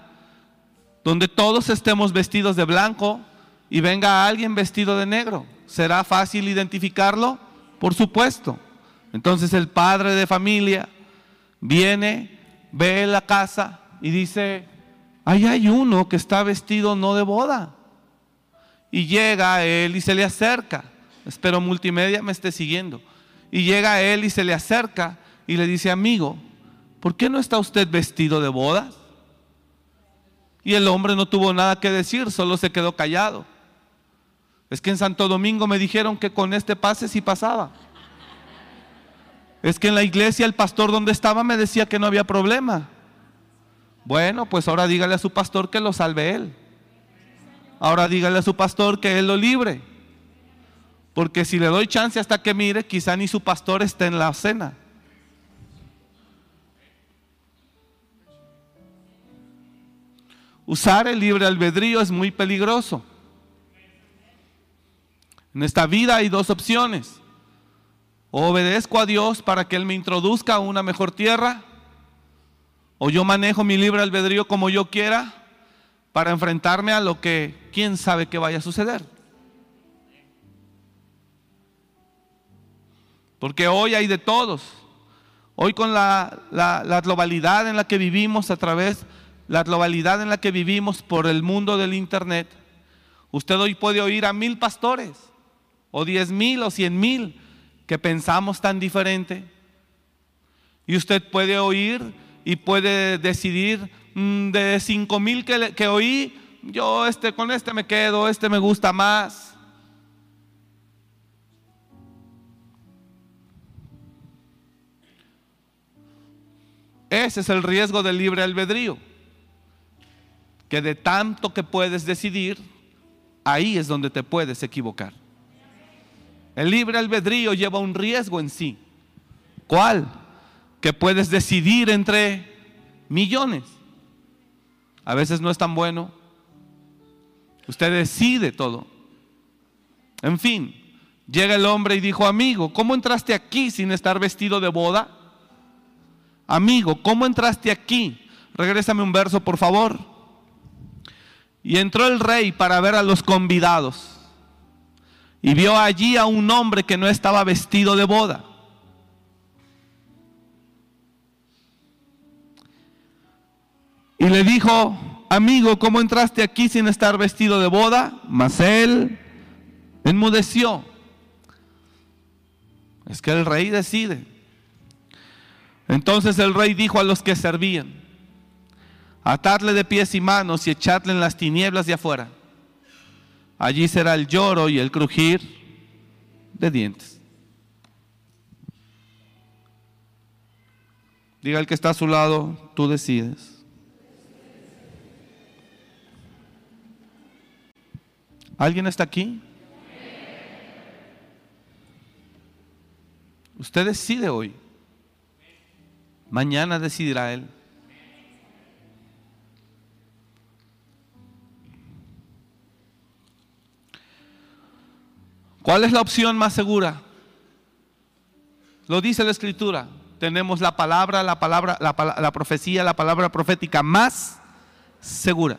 donde todos estemos vestidos de blanco y venga alguien vestido de negro. ¿Será fácil identificarlo? Por supuesto. Entonces el padre de familia viene, ve la casa y dice, ahí hay uno que está vestido no de boda. Y llega él y se le acerca. Espero multimedia me esté siguiendo. Y llega él y se le acerca y le dice, amigo, ¿por qué no está usted vestido de bodas? Y el hombre no tuvo nada que decir, solo se quedó callado. Es que en Santo Domingo me dijeron que con este pase sí pasaba. Es que en la iglesia el pastor donde estaba me decía que no había problema. Bueno, pues ahora dígale a su pastor que lo salve él. Ahora dígale a su pastor que él lo libre. Porque si le doy chance hasta que mire, quizá ni su pastor esté en la cena. Usar el libre albedrío es muy peligroso. En esta vida hay dos opciones. Obedezco a Dios para que Él me introduzca a una mejor tierra, o yo manejo mi libre albedrío como yo quiera para enfrentarme a lo que quién sabe que vaya a suceder. Porque hoy hay de todos. Hoy con la, la, globalidad en la que vivimos a través, la globalidad en la que vivimos por el mundo del Internet, usted hoy puede oír a mil pastores, o diez mil, o cien mil, que pensamos tan diferente. Y usted puede oír y puede decidir mm, de cinco mil que, que oí, yo este, con este me quedo, este me gusta más. Ese es el riesgo del libre albedrío. Que de tanto que puedes decidir, ahí es donde te puedes equivocar. El libre albedrío lleva un riesgo en sí. ¿Cuál? Que puedes decidir entre millones. A veces no es tan bueno. Usted decide todo. En fin, llega el hombre y dijo, amigo, ¿cómo entraste aquí sin estar vestido de boda? amigo, ¿cómo entraste aquí? Regrésame un verso, por favor. Y entró el rey para ver a los convidados. Y vio allí a un hombre que no estaba vestido de boda. Y le dijo, amigo, ¿cómo entraste aquí sin estar vestido de boda? Mas él enmudeció. Es que el rey decide. Entonces el rey dijo a los que servían, atadle de pies y manos y echadle en las tinieblas de afuera. Allí será el lloro y el crujir de dientes. Diga el que está a su lado, tú decides. ¿Alguien está aquí? Usted decide hoy. Mañana decidirá Él. ¿Cuál es la opción más segura? Lo dice la escritura. Tenemos la palabra, la palabra, la, la, profecía, la palabra profética más segura.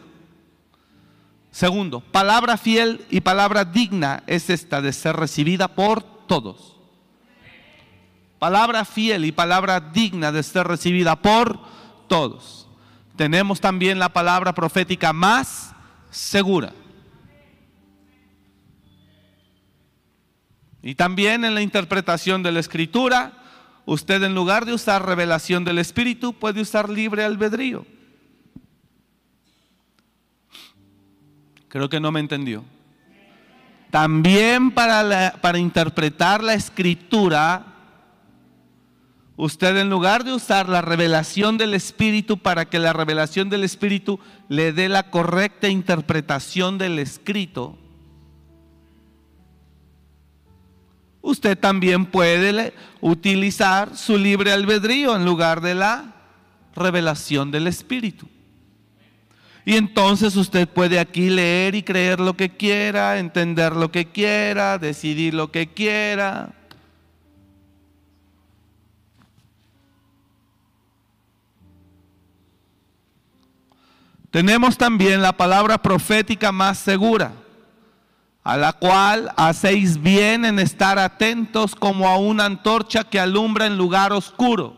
Segundo, palabra fiel y palabra digna es esta de ser recibida por todos palabra fiel y palabra digna de ser recibida por todos. Tenemos también la palabra profética más segura. Y también en la interpretación de la escritura, usted en lugar de usar revelación del Espíritu, puede usar libre albedrío. Creo que no me entendió. También para, para interpretar la escritura, usted en lugar de usar la revelación del Espíritu para que la revelación del Espíritu le dé la correcta interpretación del escrito, usted también puede utilizar su libre albedrío en lugar de la revelación del Espíritu. Y entonces usted puede aquí leer y creer lo que quiera, entender lo que quiera, decidir lo que quiera. Tenemos también la palabra profética más segura, a la cual hacéis bien en estar atentos como a una antorcha que alumbra en lugar oscuro.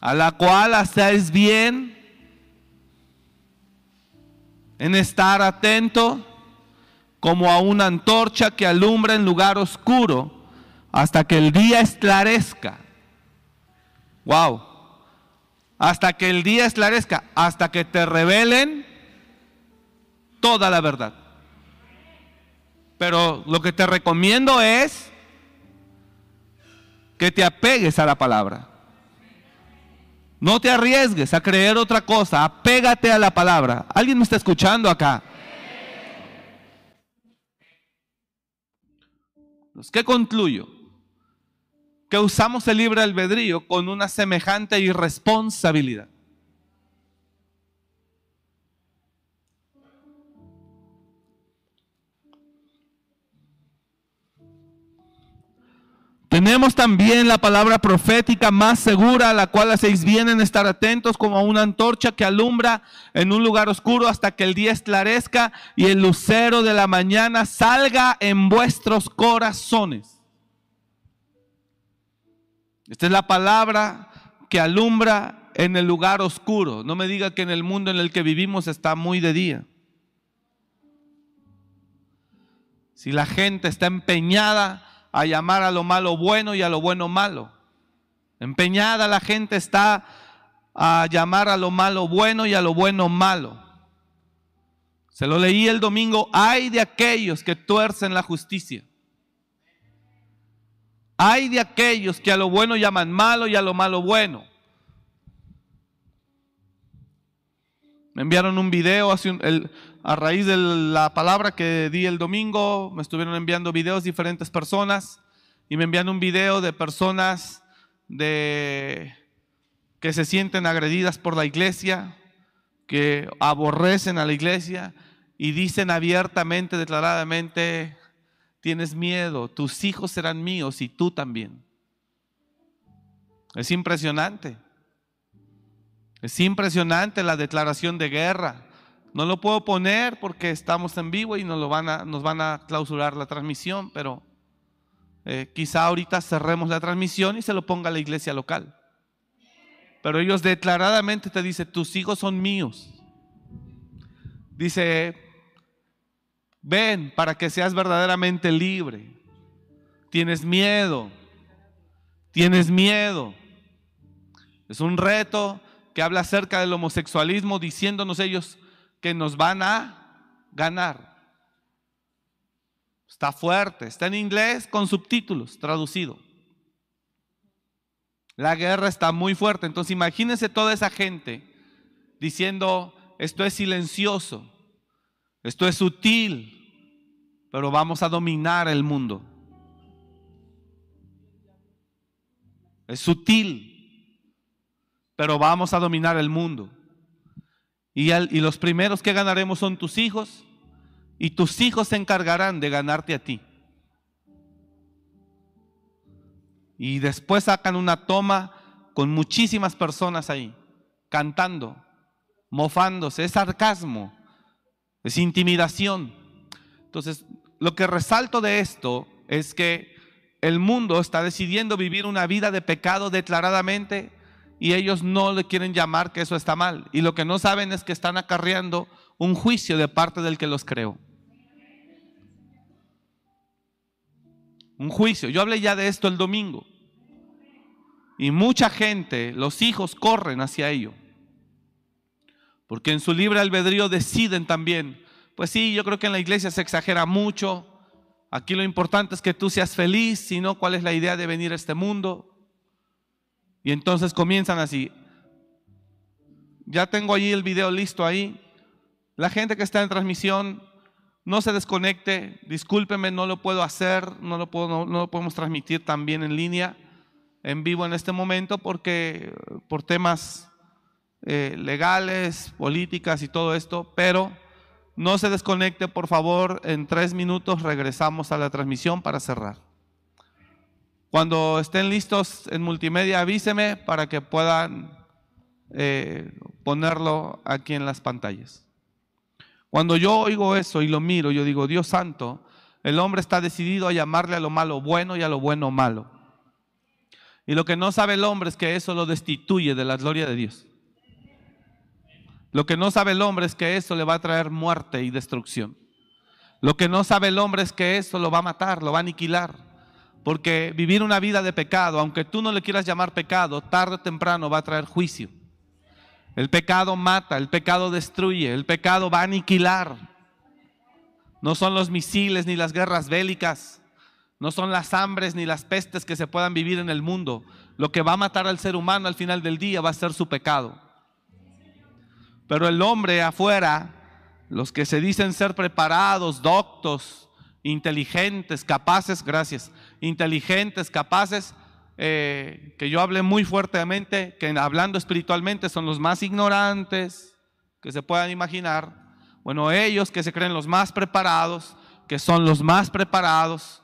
A la cual hacéis bien en estar atento como a una antorcha que alumbra en lugar oscuro hasta que el día esclarezca. Wow hasta que el día esclarezca, hasta que te revelen toda la verdad. Pero lo que te recomiendo es que te apegues a la palabra. No te arriesgues a creer otra cosa, apégate a la palabra. ¿Alguien me está escuchando acá? ¿Qué concluyo? Que usamos el libre albedrío con una semejante irresponsabilidad. Tenemos también la palabra profética más segura, a la cual hacéis bien en estar atentos como a una antorcha que alumbra en un lugar oscuro hasta que el día esclarezca y el lucero de la mañana salga en vuestros corazones. Esta es la palabra que alumbra en el lugar oscuro. No me diga que en el mundo en el que vivimos está muy de día. Si la gente está empeñada a llamar a lo malo bueno y a lo bueno malo. Empeñada la gente está a llamar a lo malo bueno y a lo bueno malo. Se lo leí el domingo, hay de aquellos que tuercen la justicia. Hay de aquellos que a lo bueno llaman malo y a lo malo bueno. Me enviaron un video hace el, a raíz de la palabra que di el domingo, me estuvieron enviando videos diferentes personas y me envían un video de personas de, que se sienten agredidas por la iglesia, que aborrecen a la iglesia y dicen abiertamente, declaradamente, tienes miedo, tus hijos serán míos y tú también. Es impresionante. Es impresionante la declaración de guerra. No lo puedo poner porque estamos en vivo y nos, lo van, a, nos van a clausurar la transmisión, pero eh, quizá ahorita cerremos la transmisión y se lo ponga la iglesia local. Pero ellos declaradamente te dicen, tus hijos son míos. Dice, ven para que seas verdaderamente libre. Tienes miedo, tienes miedo. Es un reto que habla acerca del homosexualismo, diciéndonos ellos, que nos van a ganar. Está fuerte, está en inglés con subtítulos traducido. La guerra está muy fuerte, entonces imagínense toda esa gente diciendo, esto es silencioso, esto es sutil, pero vamos a dominar el mundo. Es sutil, pero vamos a dominar el mundo. Y, los primeros que ganaremos son tus hijos y tus hijos se encargarán de ganarte a ti. Y después sacan una toma con muchísimas personas ahí, cantando, mofándose, es sarcasmo, es intimidación. Entonces, lo que resalto de esto es que el mundo está decidiendo vivir una vida de pecado declaradamente y ellos no le quieren llamar que eso está mal. Y lo que no saben es que están acarreando un juicio de parte del que los creó. Un juicio. Yo hablé ya de esto el domingo. Y mucha gente, los hijos corren hacia ello. Porque en su libre albedrío deciden también. Pues sí, yo creo que en la iglesia se exagera mucho. Aquí lo importante es que tú seas feliz, si no, ¿cuál es la idea de venir a este mundo? Y entonces comienzan así. Ya tengo allí el video listo ahí. La gente que está en transmisión, no se desconecte. Discúlpeme, no lo puedo hacer, no lo, puedo, podemos transmitir también en línea, en vivo en este momento, porque por temas eh, legales, políticas y todo esto, pero no se desconecte, por favor. En tres minutos regresamos a la transmisión para cerrar. Cuando estén listos en multimedia, avíseme para que puedan eh, ponerlo aquí en las pantallas. Cuando yo oigo eso y lo miro, yo digo, Dios santo, el hombre está decidido a llamarle a lo malo bueno y a lo bueno malo. Y lo que no sabe el hombre es que eso lo destituye de la gloria de Dios. Lo que no sabe el hombre es que eso le va a traer muerte y destrucción. Lo que no sabe el hombre es que eso lo va a matar, lo va a aniquilar. Porque vivir una vida de pecado, aunque tú no le quieras llamar pecado, tarde o temprano va a traer juicio. El pecado mata, el pecado destruye, el pecado va a aniquilar. No son los misiles ni las guerras bélicas, no son las hambres ni las pestes que se puedan vivir en el mundo. Lo que va a matar al ser humano al final del día va a ser su pecado. Pero el hombre afuera, los que se dicen ser preparados, doctos, inteligentes, capaces, gracias, inteligentes, capaces, eh, que yo hable muy fuertemente, que hablando espiritualmente son los más ignorantes que se puedan imaginar. Bueno, ellos que se creen los más preparados, que son los más preparados,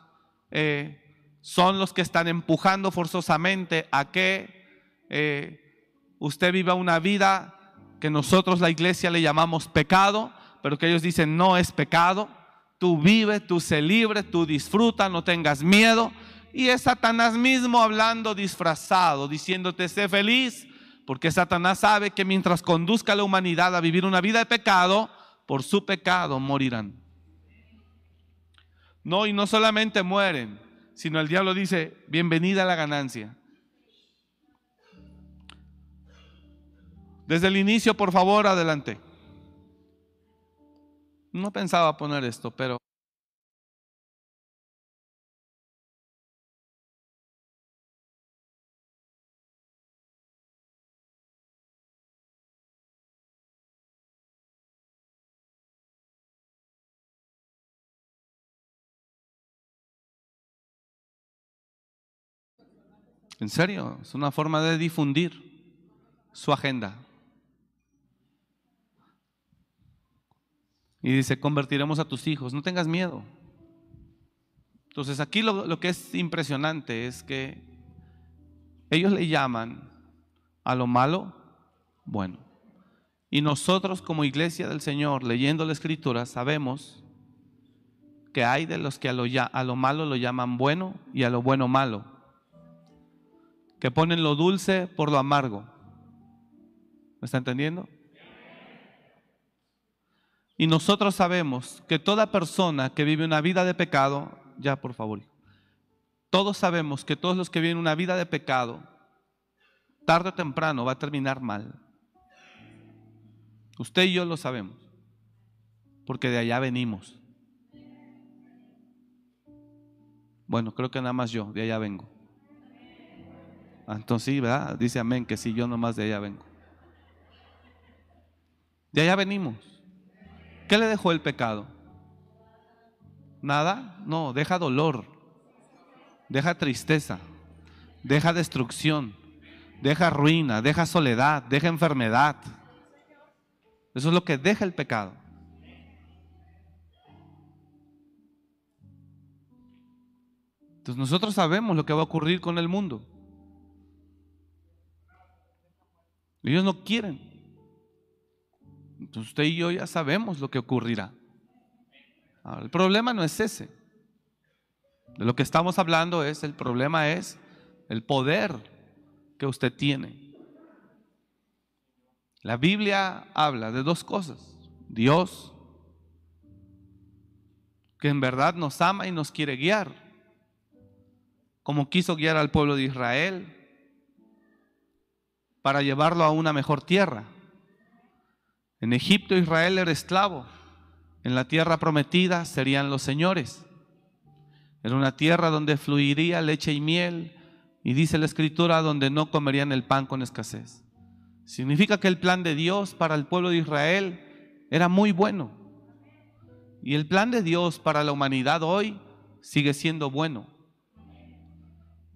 eh, son los que están empujando forzosamente a que eh, usted viva una vida que nosotros la iglesia le llamamos pecado, pero que ellos dicen no es pecado. Tú vive, tú sé libre, tú disfruta, no tengas miedo. Y es Satanás mismo hablando disfrazado, diciéndote sé feliz, porque Satanás sabe que mientras conduzca a la humanidad a vivir una vida de pecado, por su pecado morirán. No, y no solamente mueren, sino el diablo dice, bienvenida a la ganancia. Desde el inicio, por favor, adelante. No pensaba poner esto, pero... En serio, es una forma de difundir su agenda. Y dice, convertiremos a tus hijos, no tengas miedo. Entonces aquí lo, que es impresionante es que ellos le llaman a lo malo bueno. Y nosotros como iglesia del Señor, leyendo la escritura, sabemos que hay de los que a lo, a lo malo lo llaman bueno y a lo bueno malo que ponen lo dulce por lo amargo. ¿Me está entendiendo? Y nosotros sabemos que toda persona que vive una vida de pecado, ya por favor, todos sabemos que todos los que viven una vida de pecado, tarde o temprano va a terminar mal. Usted y yo lo sabemos, porque de allá venimos. Bueno, creo que nada más yo, de allá vengo. Ah, entonces sí, ¿verdad? Dice amén, que sí, yo nomás de allá vengo. De allá venimos. ¿Qué le dejó el pecado? ¿Nada? No, deja dolor, deja tristeza, deja destrucción, deja ruina, deja soledad, deja enfermedad. Eso es lo que deja el pecado. Entonces nosotros sabemos lo que va a ocurrir con el mundo. Ellos no quieren. Entonces usted y yo ya sabemos lo que ocurrirá. El problema no es ese. De lo que estamos hablando es, el problema es el poder que usted tiene. La Biblia habla de dos cosas. Dios, que en verdad nos ama y nos quiere guiar, como quiso guiar al pueblo de Israel para llevarlo a una mejor tierra. En Egipto Israel era esclavo, en la tierra prometida serían los señores. Era una tierra donde fluiría leche y miel, y dice la escritura, donde no comerían el pan con escasez. Significa que el plan de Dios para el pueblo de Israel era muy bueno. Y el plan de Dios para la humanidad hoy sigue siendo bueno.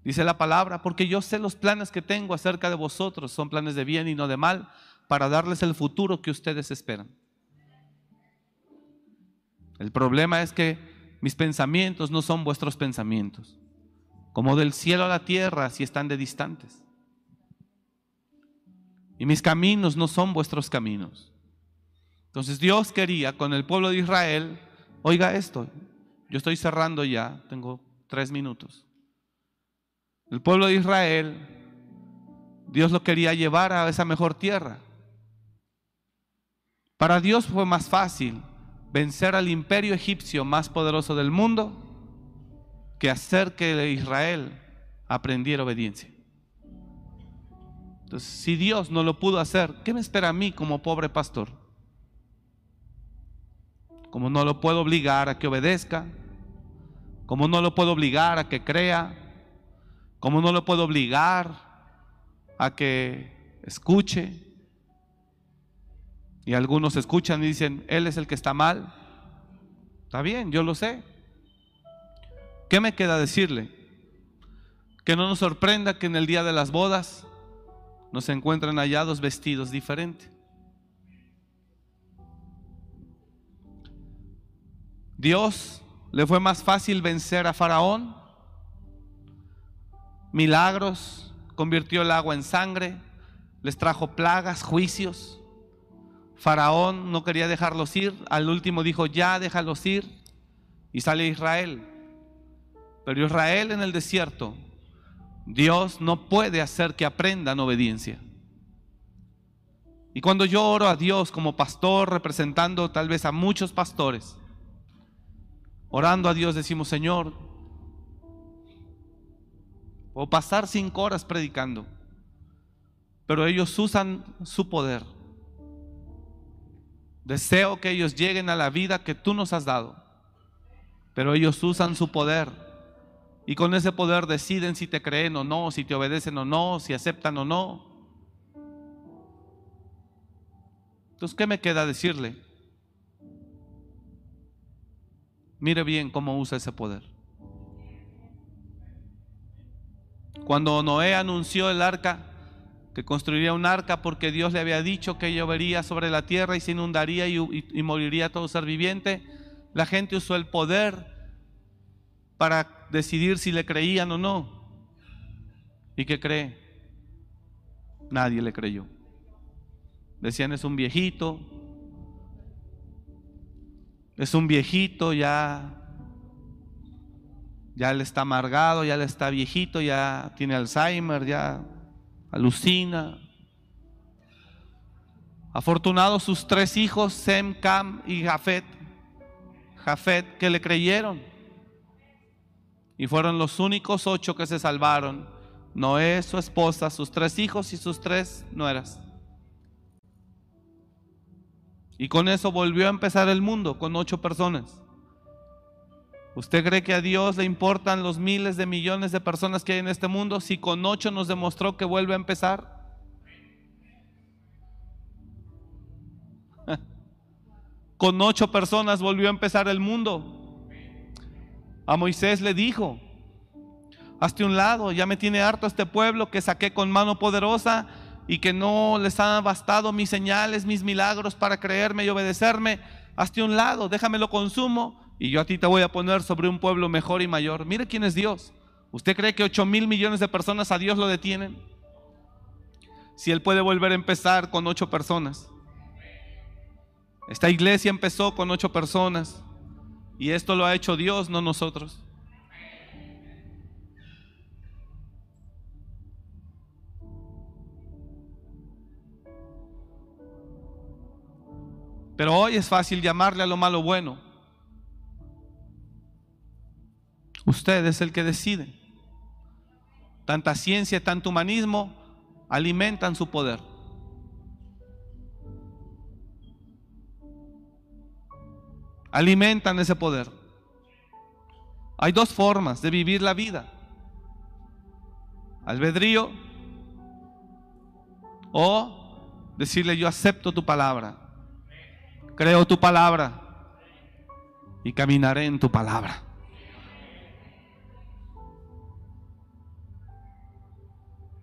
Dice la palabra, porque yo sé los planes que tengo acerca de vosotros, son planes de bien y no de mal, para darles el futuro que ustedes esperan. El problema es que mis pensamientos no son vuestros pensamientos, como del cielo a la tierra, si están de distantes. Y mis caminos no son vuestros caminos. Entonces Dios quería con el pueblo de Israel, oiga esto, yo estoy cerrando ya, tengo tres minutos. El pueblo de Israel, Dios lo quería llevar a esa mejor tierra. Para Dios fue más fácil vencer al imperio egipcio más poderoso del mundo que hacer que Israel aprendiera obediencia. Entonces, si Dios no lo pudo hacer, ¿qué me espera a mí como pobre pastor? Como no lo puedo obligar a que obedezca, como no lo puedo obligar a que crea, ¿Cómo no lo puedo obligar a que escuche? Y algunos escuchan y dicen, Él es el que está mal. Está bien, yo lo sé. ¿Qué me queda decirle? Que no nos sorprenda que en el día de las bodas nos encuentren hallados vestidos diferentes. Dios le fue más fácil vencer a Faraón. Milagros, convirtió el agua en sangre, les trajo plagas, juicios. Faraón no quería dejarlos ir, al último dijo, ya déjalos ir, y sale Israel. Pero Israel en el desierto, Dios no puede hacer que aprendan obediencia. Y cuando yo oro a Dios como pastor, representando tal vez a muchos pastores, orando a Dios decimos, Señor, o pasar cinco horas predicando, pero ellos usan su poder. Deseo que ellos lleguen a la vida que tú nos has dado, pero ellos usan su poder y con ese poder deciden si te creen o no, si te obedecen o no, si aceptan o no. Entonces, ¿qué me queda decirle? Mire bien cómo usa ese poder. Cuando Noé anunció el arca, que construiría un arca porque Dios le había dicho que llovería sobre la tierra y se inundaría y, moriría todo ser viviente, la gente usó el poder para decidir si le creían o no. ¿Y qué cree? Nadie le creyó. Decían es un viejito, es un viejito ya ya le está amargado, ya le está viejito, ya tiene Alzheimer, ya alucina. Afortunados sus tres hijos, Sem, Cam y Jafet, Jafet que le creyeron. Y fueron los únicos ocho que se salvaron. Noé, su esposa, sus tres hijos y sus tres nueras. Y con eso volvió a empezar el mundo, con ocho personas. ¿Usted cree que a Dios le importan los miles de millones de personas que hay en este mundo si con ocho nos demostró que vuelve a empezar? Con ocho personas volvió a empezar el mundo. A Moisés le dijo, hazte un lado, ya me tiene harto este pueblo que saqué con mano poderosa y que no les han bastado mis señales, mis milagros para creerme y obedecerme. Hazte un lado, déjame lo consumo y yo a ti te voy a poner sobre un pueblo mejor y mayor. Mire quién es Dios. ¿Usted cree que 8 mil millones de personas a Dios lo detienen? Si Él puede volver a empezar con ocho personas. Esta iglesia empezó con ocho personas y esto lo ha hecho Dios, no nosotros. Pero hoy es fácil llamarle a lo malo bueno. Usted es el que decide. Tanta ciencia, tanto humanismo alimentan su poder. Alimentan ese poder. Hay dos formas de vivir la vida. Albedrío o decirle yo acepto tu palabra. Creo tu palabra y caminaré en tu palabra.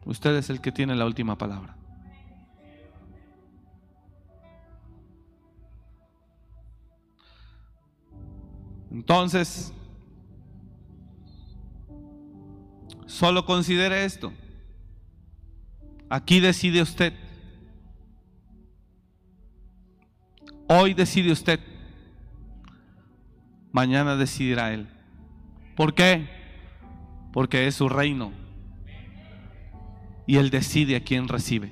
Usted es el que tiene la última palabra. Entonces, solo considere esto. Aquí decide usted. Hoy decide usted. Mañana decidirá Él. ¿Por qué? Porque es su reino y Él decide a quién recibe.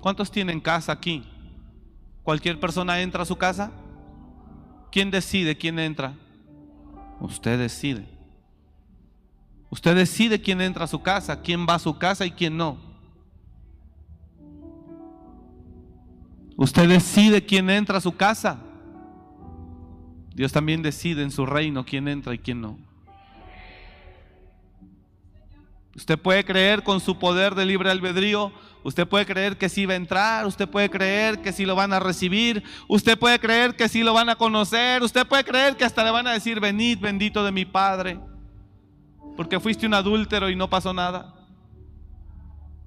¿Cuántos tienen casa aquí? ¿Cualquier persona entra a su casa? ¿Quién decide quién entra? Usted decide. Usted decide quién entra a su casa, quién va a su casa y quién no. Usted decide quién entra a su casa. Dios también decide en su reino quién entra y quién no. Usted puede creer con su poder de libre albedrío, usted puede creer que sí va a entrar, usted puede creer que sí lo van a recibir, usted puede creer que sí lo van a conocer, usted puede creer que hasta le van a decir, venid bendito de mi Padre, porque fuiste un adúltero y no pasó nada,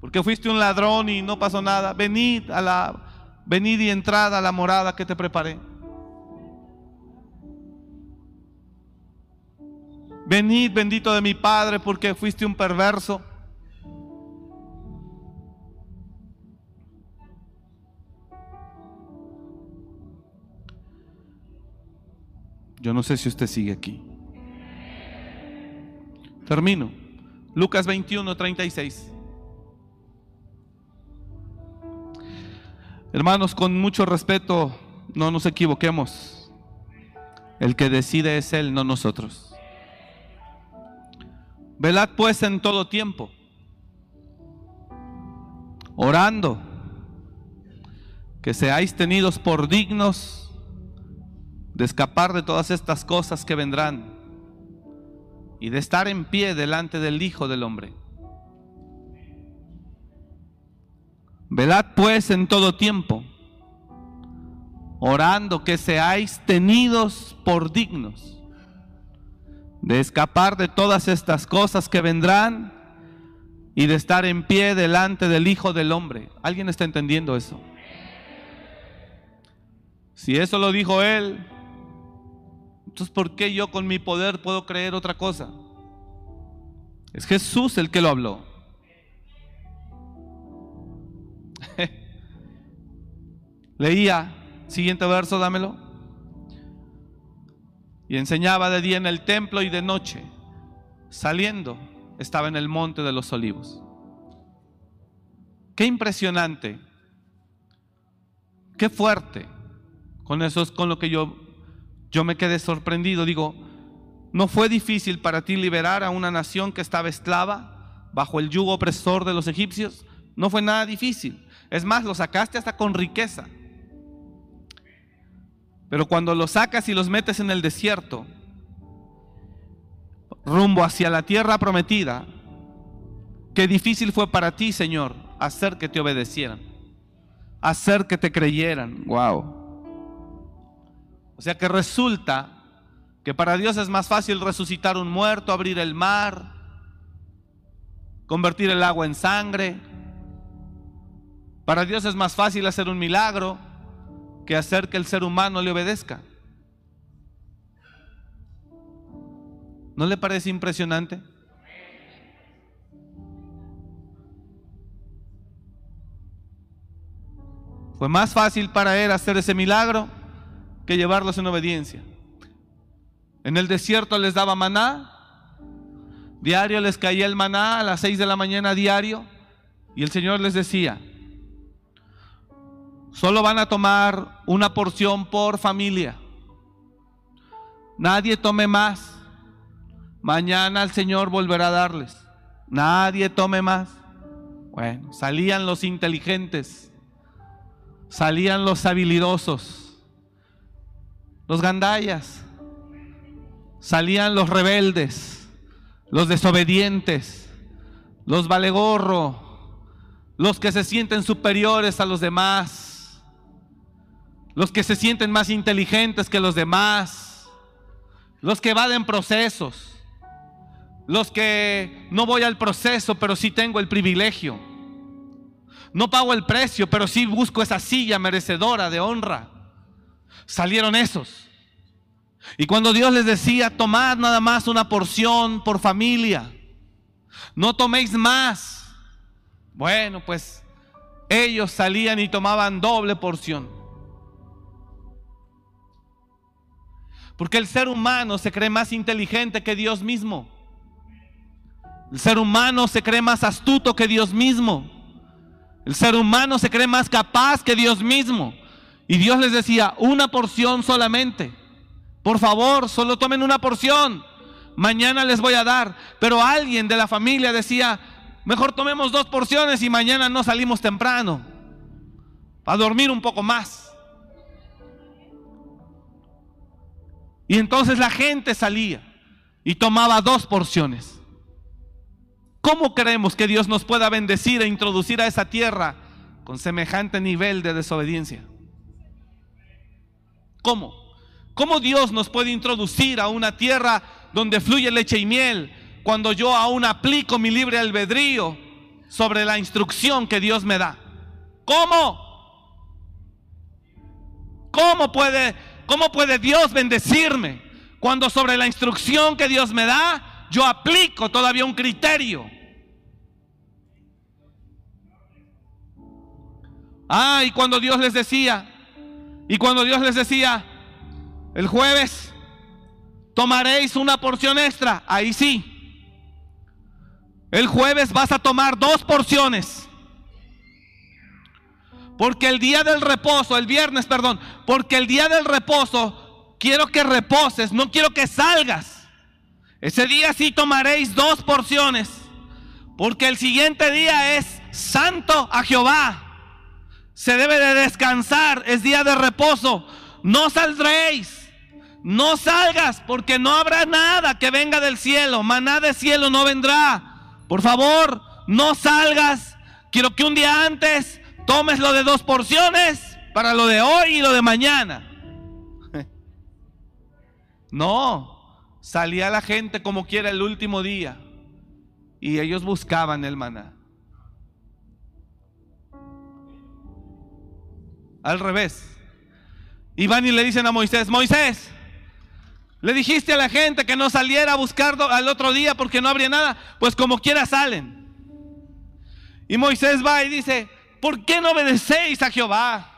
porque fuiste un ladrón y no pasó nada, venid a la, venid y entrad a la morada que te preparé. Venid bendito de mi Padre porque fuiste un perverso. Yo no sé si usted sigue aquí. Termino. Lucas 21, 36. Hermanos, con mucho respeto, no nos equivoquemos. El que decide es Él, no nosotros. Velad pues en todo tiempo, orando, que seáis tenidos por dignos de escapar de todas estas cosas que vendrán y de estar en pie delante del Hijo del Hombre. Velad pues en todo tiempo, orando que seáis tenidos por dignos de escapar de todas estas cosas que vendrán y de estar en pie delante del Hijo del Hombre. ¿Alguien está entendiendo eso? Si eso lo dijo Él, entonces ¿por qué yo con mi poder puedo creer otra cosa? Es Jesús el que lo habló. Leía, siguiente verso, dámelo y enseñaba de día en el templo y de noche. Saliendo, estaba en el monte de los olivos. Qué impresionante, qué fuerte. Con eso es con lo que yo, yo me quedé sorprendido. Digo, no fue difícil para ti liberar a una nación que estaba esclava bajo el yugo opresor de los egipcios. No fue nada difícil. Es más, lo sacaste hasta con riqueza. Pero cuando los sacas y los metes en el desierto, rumbo hacia la tierra prometida, qué difícil fue para ti, Señor, hacer que te obedecieran, hacer que te creyeran. Wow. O sea que resulta que para Dios es más fácil resucitar un muerto, abrir el mar, convertir el agua en sangre. Para Dios es más fácil hacer un milagro que hacer que el ser humano le obedezca. ¿No le parece impresionante? Fue más fácil para él hacer ese milagro que llevarlos en obediencia. En el desierto les daba maná, diario les caía el maná a las seis de la mañana diario, y el Señor les decía, Solo van a tomar una porción por familia. Nadie tome más. Mañana el Señor volverá a darles. Nadie tome más. Bueno, salían los inteligentes, salían los habilidosos, los gandayas, salían los rebeldes, los desobedientes, los valegorro, los que se sienten superiores a los demás los que se sienten más inteligentes que los demás, los que evaden procesos, los que no voy al proceso, pero sí tengo el privilegio. No pago el precio, pero sí busco esa silla merecedora de honra. Salieron esos. Y cuando Dios les decía, tomad nada más una porción por familia, no toméis más. Bueno, pues ellos salían y tomaban doble porción. Porque el ser humano se cree más inteligente que Dios mismo. El ser humano se cree más astuto que Dios mismo. El ser humano se cree más capaz que Dios mismo. Y Dios les decía, una porción solamente. Por favor, solo tomen una porción. Mañana les voy a dar. Pero alguien de la familia decía, mejor tomemos dos porciones y mañana no salimos temprano. Para dormir un poco más. Y entonces la gente salía y tomaba dos porciones. ¿Cómo creemos que Dios nos pueda bendecir e introducir a esa tierra con semejante nivel de desobediencia? ¿Cómo? ¿Cómo Dios nos puede introducir a una tierra donde fluye leche y miel cuando yo aún aplico mi libre albedrío sobre la instrucción que Dios me da? ¿Cómo? ¿Cómo puede, cómo puede Dios bendecirme cuando sobre la instrucción que Dios me da yo aplico todavía un criterio? Ah, y cuando Dios les decía, y cuando Dios les decía, el jueves tomaréis una porción extra, ahí sí. El jueves vas a tomar dos porciones. Porque el día del reposo, el viernes, perdón, porque el día del reposo quiero que reposes, no quiero que salgas. Ese día sí tomaréis dos porciones, porque el siguiente día es santo a Jehová. Se debe de descansar, es día de reposo. No saldréis, no salgas, porque no habrá nada que venga del cielo. Maná de cielo no vendrá. Por favor, no salgas. Quiero que un día antes tomes lo de dos porciones para lo de hoy y lo de mañana. No, salía la gente como quiera el último día y ellos buscaban el maná. Al revés. Y van y le dicen a Moisés, Moisés, le dijiste a la gente que no saliera a buscar al otro día porque no habría nada. Pues como quiera salen. Y Moisés va y dice, ¿por qué no obedecéis a Jehová?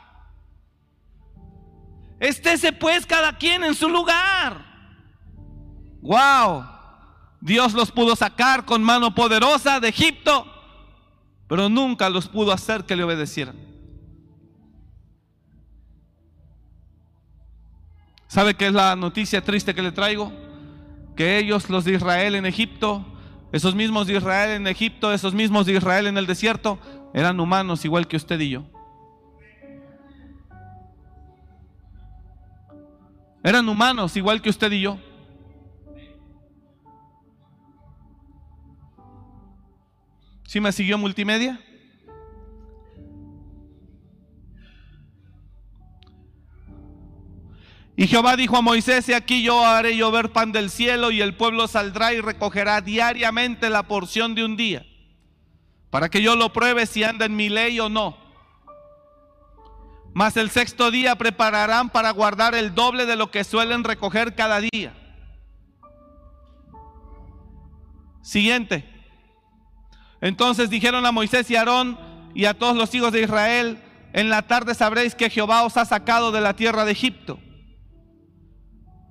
Estése pues cada quien en su lugar. Wow. Dios los pudo sacar con mano poderosa de Egipto, pero nunca los pudo hacer que le obedecieran. ¿Sabe qué es la noticia triste que le traigo? Que ellos, los de Israel en Egipto, esos mismos de Israel en Egipto, esos mismos de Israel en el desierto, eran humanos igual que usted y yo. Eran humanos igual que usted y yo. ¿Sí me siguió multimedia? Y Jehová dijo a Moisés, y aquí yo haré llover pan del cielo y el pueblo saldrá y recogerá diariamente la porción de un día, para que yo lo pruebe si anda en mi ley o no. Mas el sexto día prepararán para guardar el doble de lo que suelen recoger cada día. Siguiente. Entonces dijeron a Moisés y a Aarón y a todos los hijos de Israel, en la tarde sabréis que Jehová os ha sacado de la tierra de Egipto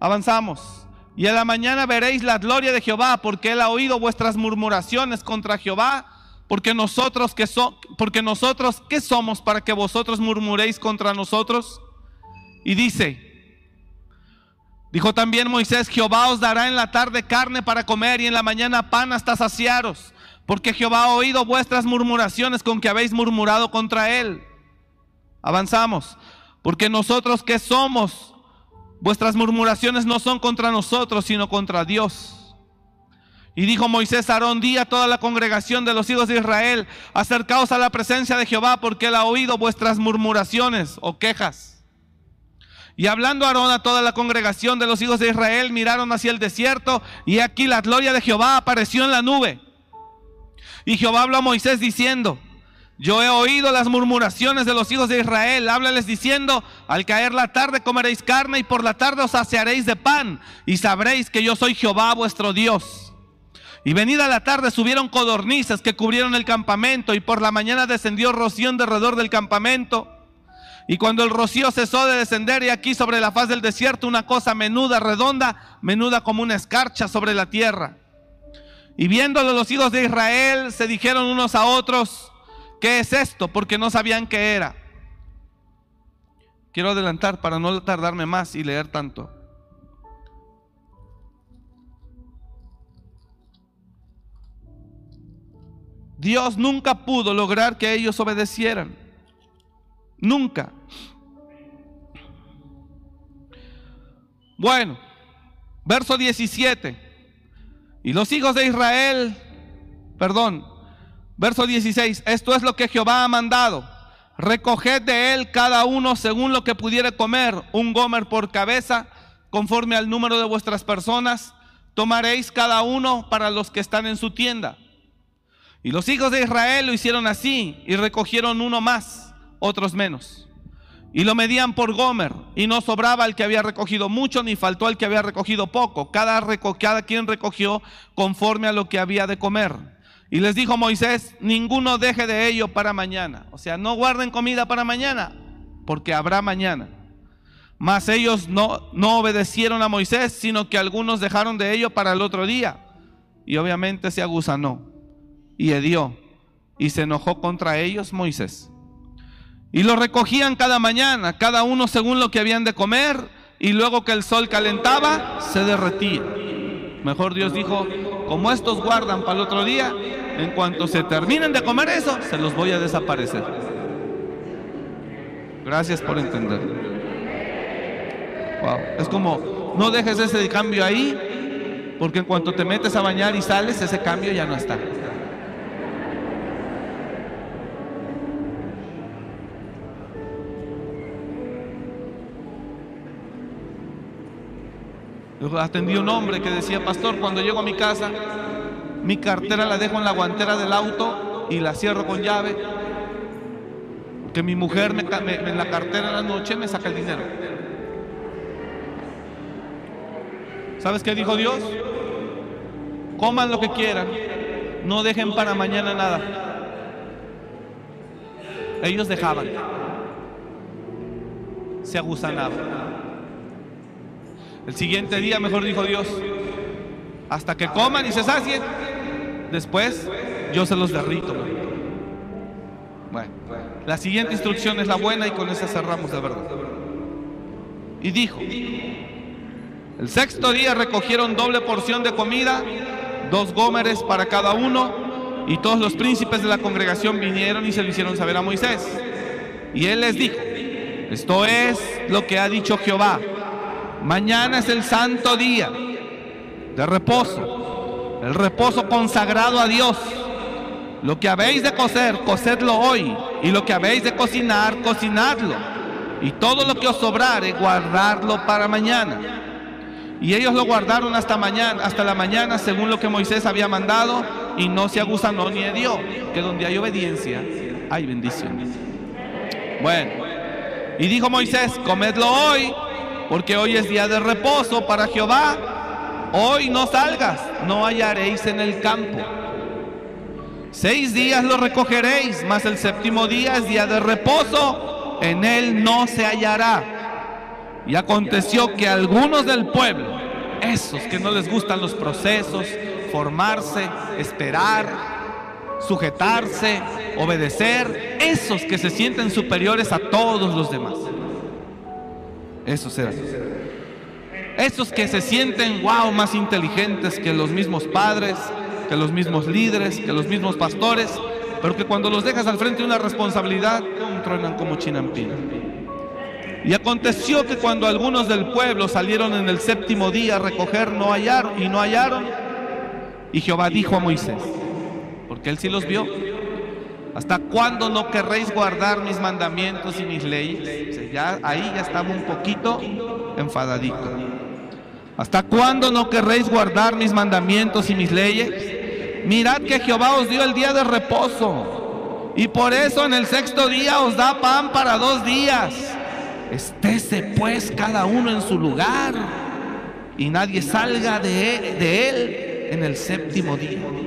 Avanzamos. Y en la mañana veréis la gloria de Jehová, porque él ha oído vuestras murmuraciones contra Jehová, porque nosotros que so, porque nosotros qué somos para que vosotros murmuréis contra nosotros? Y dice, dijo también Moisés, Jehová os dará en la tarde carne para comer y en la mañana pan hasta saciaros, porque Jehová ha oído vuestras murmuraciones con que habéis murmurado contra él. Avanzamos, porque nosotros que somos Vuestras murmuraciones no son contra nosotros, sino contra Dios. Y dijo Moisés a Aarón, di a toda la congregación de los hijos de Israel, acercaos a la presencia de Jehová, porque él ha oído vuestras murmuraciones o quejas. Y hablando Aarón a toda la congregación de los hijos de Israel, miraron hacia el desierto, y aquí la gloria de Jehová apareció en la nube. Y Jehová habló a Moisés diciendo, yo he oído las murmuraciones de los hijos de Israel. Háblales diciendo, al caer la tarde comeréis carne y por la tarde os saciaréis de pan y sabréis que yo soy Jehová vuestro Dios. Y venida la tarde subieron codornices que cubrieron el campamento y por la mañana descendió rocío en derredor del campamento. Y cuando el rocío cesó de descender y aquí sobre la faz del desierto una cosa menuda, redonda, menuda como una escarcha sobre la tierra. Y viéndolo los hijos de Israel se dijeron unos a otros, ¿Qué es esto? Porque no sabían qué era. Quiero adelantar para no tardarme más y leer tanto. Dios nunca pudo lograr que ellos obedecieran. Nunca. Bueno, verso 17. Y los hijos de Israel Perdón. Verso 16. Esto es lo que Jehová ha mandado. Recoged de él cada uno según lo que pudiere comer, un gomer por cabeza, conforme al número de vuestras personas. Tomaréis cada uno para los que están en su tienda. Y los hijos de Israel lo hicieron así y recogieron uno más, otros menos. Y lo medían por Gomer, y no sobraba el que había recogido mucho, ni faltó el que había recogido poco. Cada, quien recogió conforme a lo que había de comer. Y les dijo Moisés, ninguno deje de ello para mañana. O sea, no guarden comida para mañana, porque habrá mañana. Mas ellos no, no obedecieron a Moisés, sino que algunos dejaron de ello para el otro día. Y obviamente se agusanó y hedió y se enojó contra ellos Moisés. Y lo recogían cada mañana, cada uno según lo que habían de comer, y luego que el sol calentaba, se derretía. Mejor Dios dijo, como estos guardan para el otro día, en cuanto se terminen de comer eso, se los voy a desaparecer. Gracias por entender. Wow. Es como, no dejes ese cambio ahí, porque en cuanto te metes a bañar y sales, ese cambio ya no está. Atendí un hombre que decía, pastor, cuando llego a mi casa, mi cartera la dejo en la guantera del auto y la cierro con llave. Que mi mujer me, en la cartera en la noche me saca el dinero. ¿Sabes qué dijo Dios? Coman lo que quieran, no dejen para mañana nada. Ellos dejaban, se agusanaban. El siguiente día, mejor dijo Dios, hasta que coman y se sacien, después yo se los derrito. Bueno, la siguiente instrucción es la buena y con esa cerramos de verdad. Y dijo, el sexto día recogieron doble porción de comida, dos gómeres para cada uno, y todos los príncipes de la congregación vinieron y se lo hicieron saber a Moisés. Y él les dijo, esto es lo que ha dicho Jehová Mañana es el santo día de reposo, el reposo consagrado a Dios. Lo que habéis de coser, cocedlo hoy. Y lo que habéis de cocinar, cocinadlo. Y todo lo que os sobrare, guardadlo para mañana. Y ellos lo guardaron hasta mañana, hasta la mañana, según lo que Moisés había mandado, y no se agusanó ni dio, que donde hay obediencia, hay bendición. Bueno, y dijo Moisés, comedlo hoy porque hoy es día de reposo para Jehová. Hoy no salgas, no hallaréis en el campo. Seis días lo recogeréis, mas el séptimo día es día de reposo, en él no se hallará. Y aconteció que algunos del pueblo, esos que no les gustan los procesos, formarse, esperar, sujetarse, obedecer, esos que se sienten superiores a todos los demás esos eran. Esos que se sienten, wow, más inteligentes que los mismos padres, que los mismos líderes, que los mismos pastores, pero que cuando los dejas al frente de una responsabilidad, truenan como chinampina. Y aconteció que cuando algunos del pueblo salieron en el séptimo día a recoger, no hallaron y no hallaron. Y Jehová dijo a Moisés, porque él sí los vio, ¿Hasta cuándo no querréis guardar mis mandamientos y mis leyes? ya, ahí ya estamos un poquito enfadaditos. ¿Hasta cuándo no querréis guardar mis mandamientos y mis leyes? Mirad que Jehová os dio el día de reposo. Y por eso en el sexto día os da pan para dos días. Estése pues cada uno en su lugar. Y nadie salga de él en el séptimo día.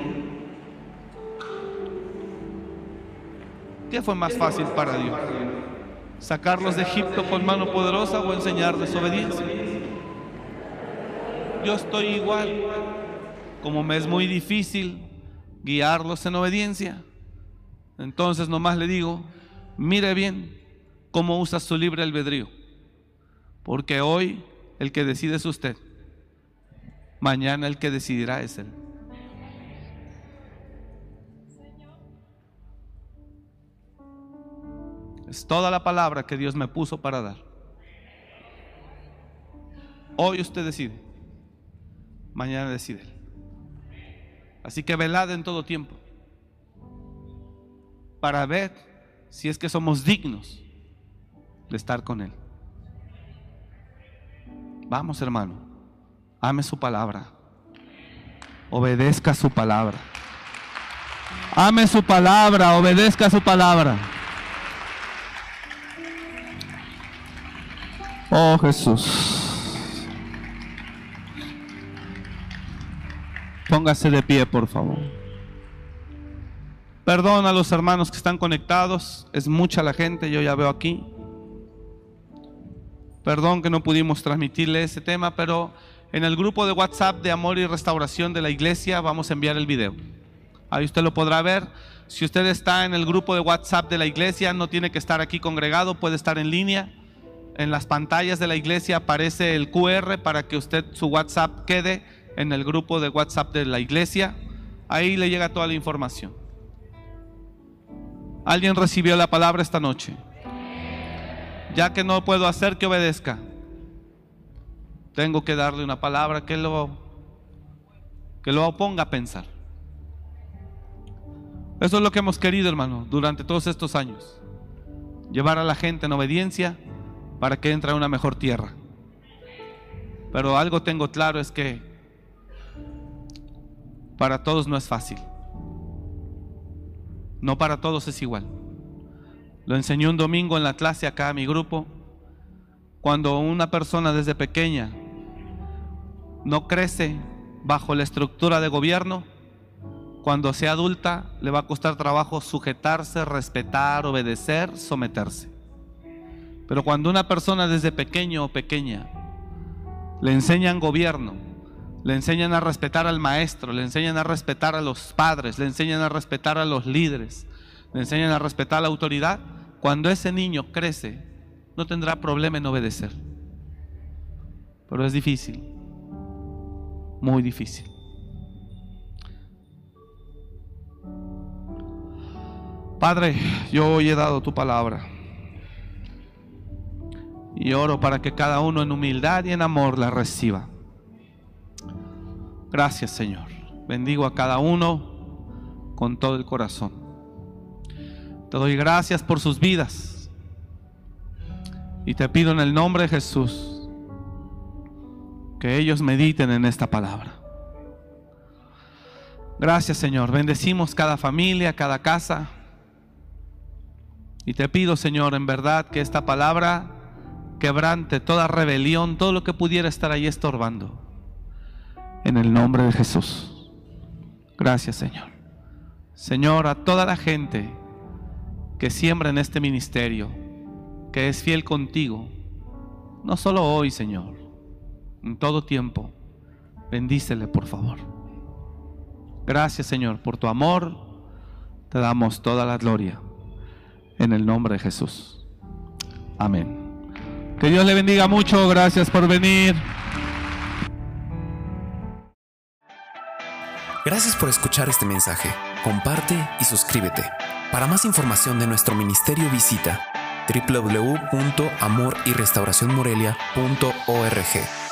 ¿Qué fue más fácil para Dios? ¿Sacarlos de Egipto con mano poderosa o enseñarles obediencia? Yo estoy igual, como me es muy difícil guiarlos en obediencia. Entonces nomás le digo, mire bien cómo usa su libre albedrío. Porque hoy el que decide es usted. Mañana el que decidirá es él. Es toda la palabra que Dios me puso para dar. Hoy usted decide. Mañana decide. Así que velad en todo tiempo para ver si es que somos dignos de estar con Él. Vamos, hermano, ame su palabra, obedezca su palabra. Ame su palabra, obedezca su palabra. Oh Jesús. Póngase de pie, por favor. Perdón a los hermanos que están conectados. Es mucha la gente, yo ya veo aquí. Perdón que no pudimos transmitirle ese tema, pero en el grupo de WhatsApp de Amor y Restauración de la Iglesia vamos a enviar el video. Ahí usted lo podrá ver. Si usted está en el grupo de WhatsApp de la iglesia, no tiene que estar aquí congregado, puede estar en línea. En las pantallas de la iglesia aparece el QR para que usted su WhatsApp quede en el grupo de WhatsApp de la iglesia. Ahí le llega toda la información. ¿Alguien recibió la palabra esta noche? Ya que no puedo hacer que obedezca. Tengo que darle una palabra que lo que lo a pensar. Eso es lo que hemos querido, hermano, durante todos estos años. Llevar a la gente en obediencia para que entre una mejor tierra. Pero algo tengo claro es que para todos no es fácil. No para todos es igual. Lo enseñó un domingo en la clase acá a mi grupo. Cuando una persona desde pequeña no crece bajo la estructura de gobierno, cuando sea adulta le va a costar trabajo sujetarse, respetar, obedecer, someterse. Pero cuando una persona desde pequeño o pequeña le enseñan gobierno, le enseñan a respetar al maestro, le enseñan a respetar a los padres, le enseñan a respetar a los líderes, le enseñan a respetar a la autoridad, cuando ese niño crece, no tendrá problema en obedecer. Pero es difícil, muy difícil. Padre, yo hoy he dado tu palabra. Y oro para que cada uno en humildad y en amor la reciba. Gracias Señor. Bendigo a cada uno con todo el corazón. Te doy gracias por sus vidas. Y te pido en el nombre de Jesús que ellos mediten en esta palabra. Gracias Señor. Bendecimos cada familia, cada casa. Y te pido, Señor, en verdad que esta palabra quebrante toda rebelión, todo lo que pudiera estar ahí estorbando. En el nombre de Jesús. Gracias, Señor. Señor, a toda la gente que siembra en este ministerio, que es fiel contigo, no solo hoy, Señor, en todo tiempo, bendícele, por favor. Gracias, Señor, por tu amor. Te damos toda la gloria en el nombre de Jesús. Amén. Que Dios le bendiga mucho. Gracias por venir. Gracias por escuchar este mensaje. Comparte y suscríbete. Para más información de nuestro ministerio visita www.amoryrestauracionmorelia.org.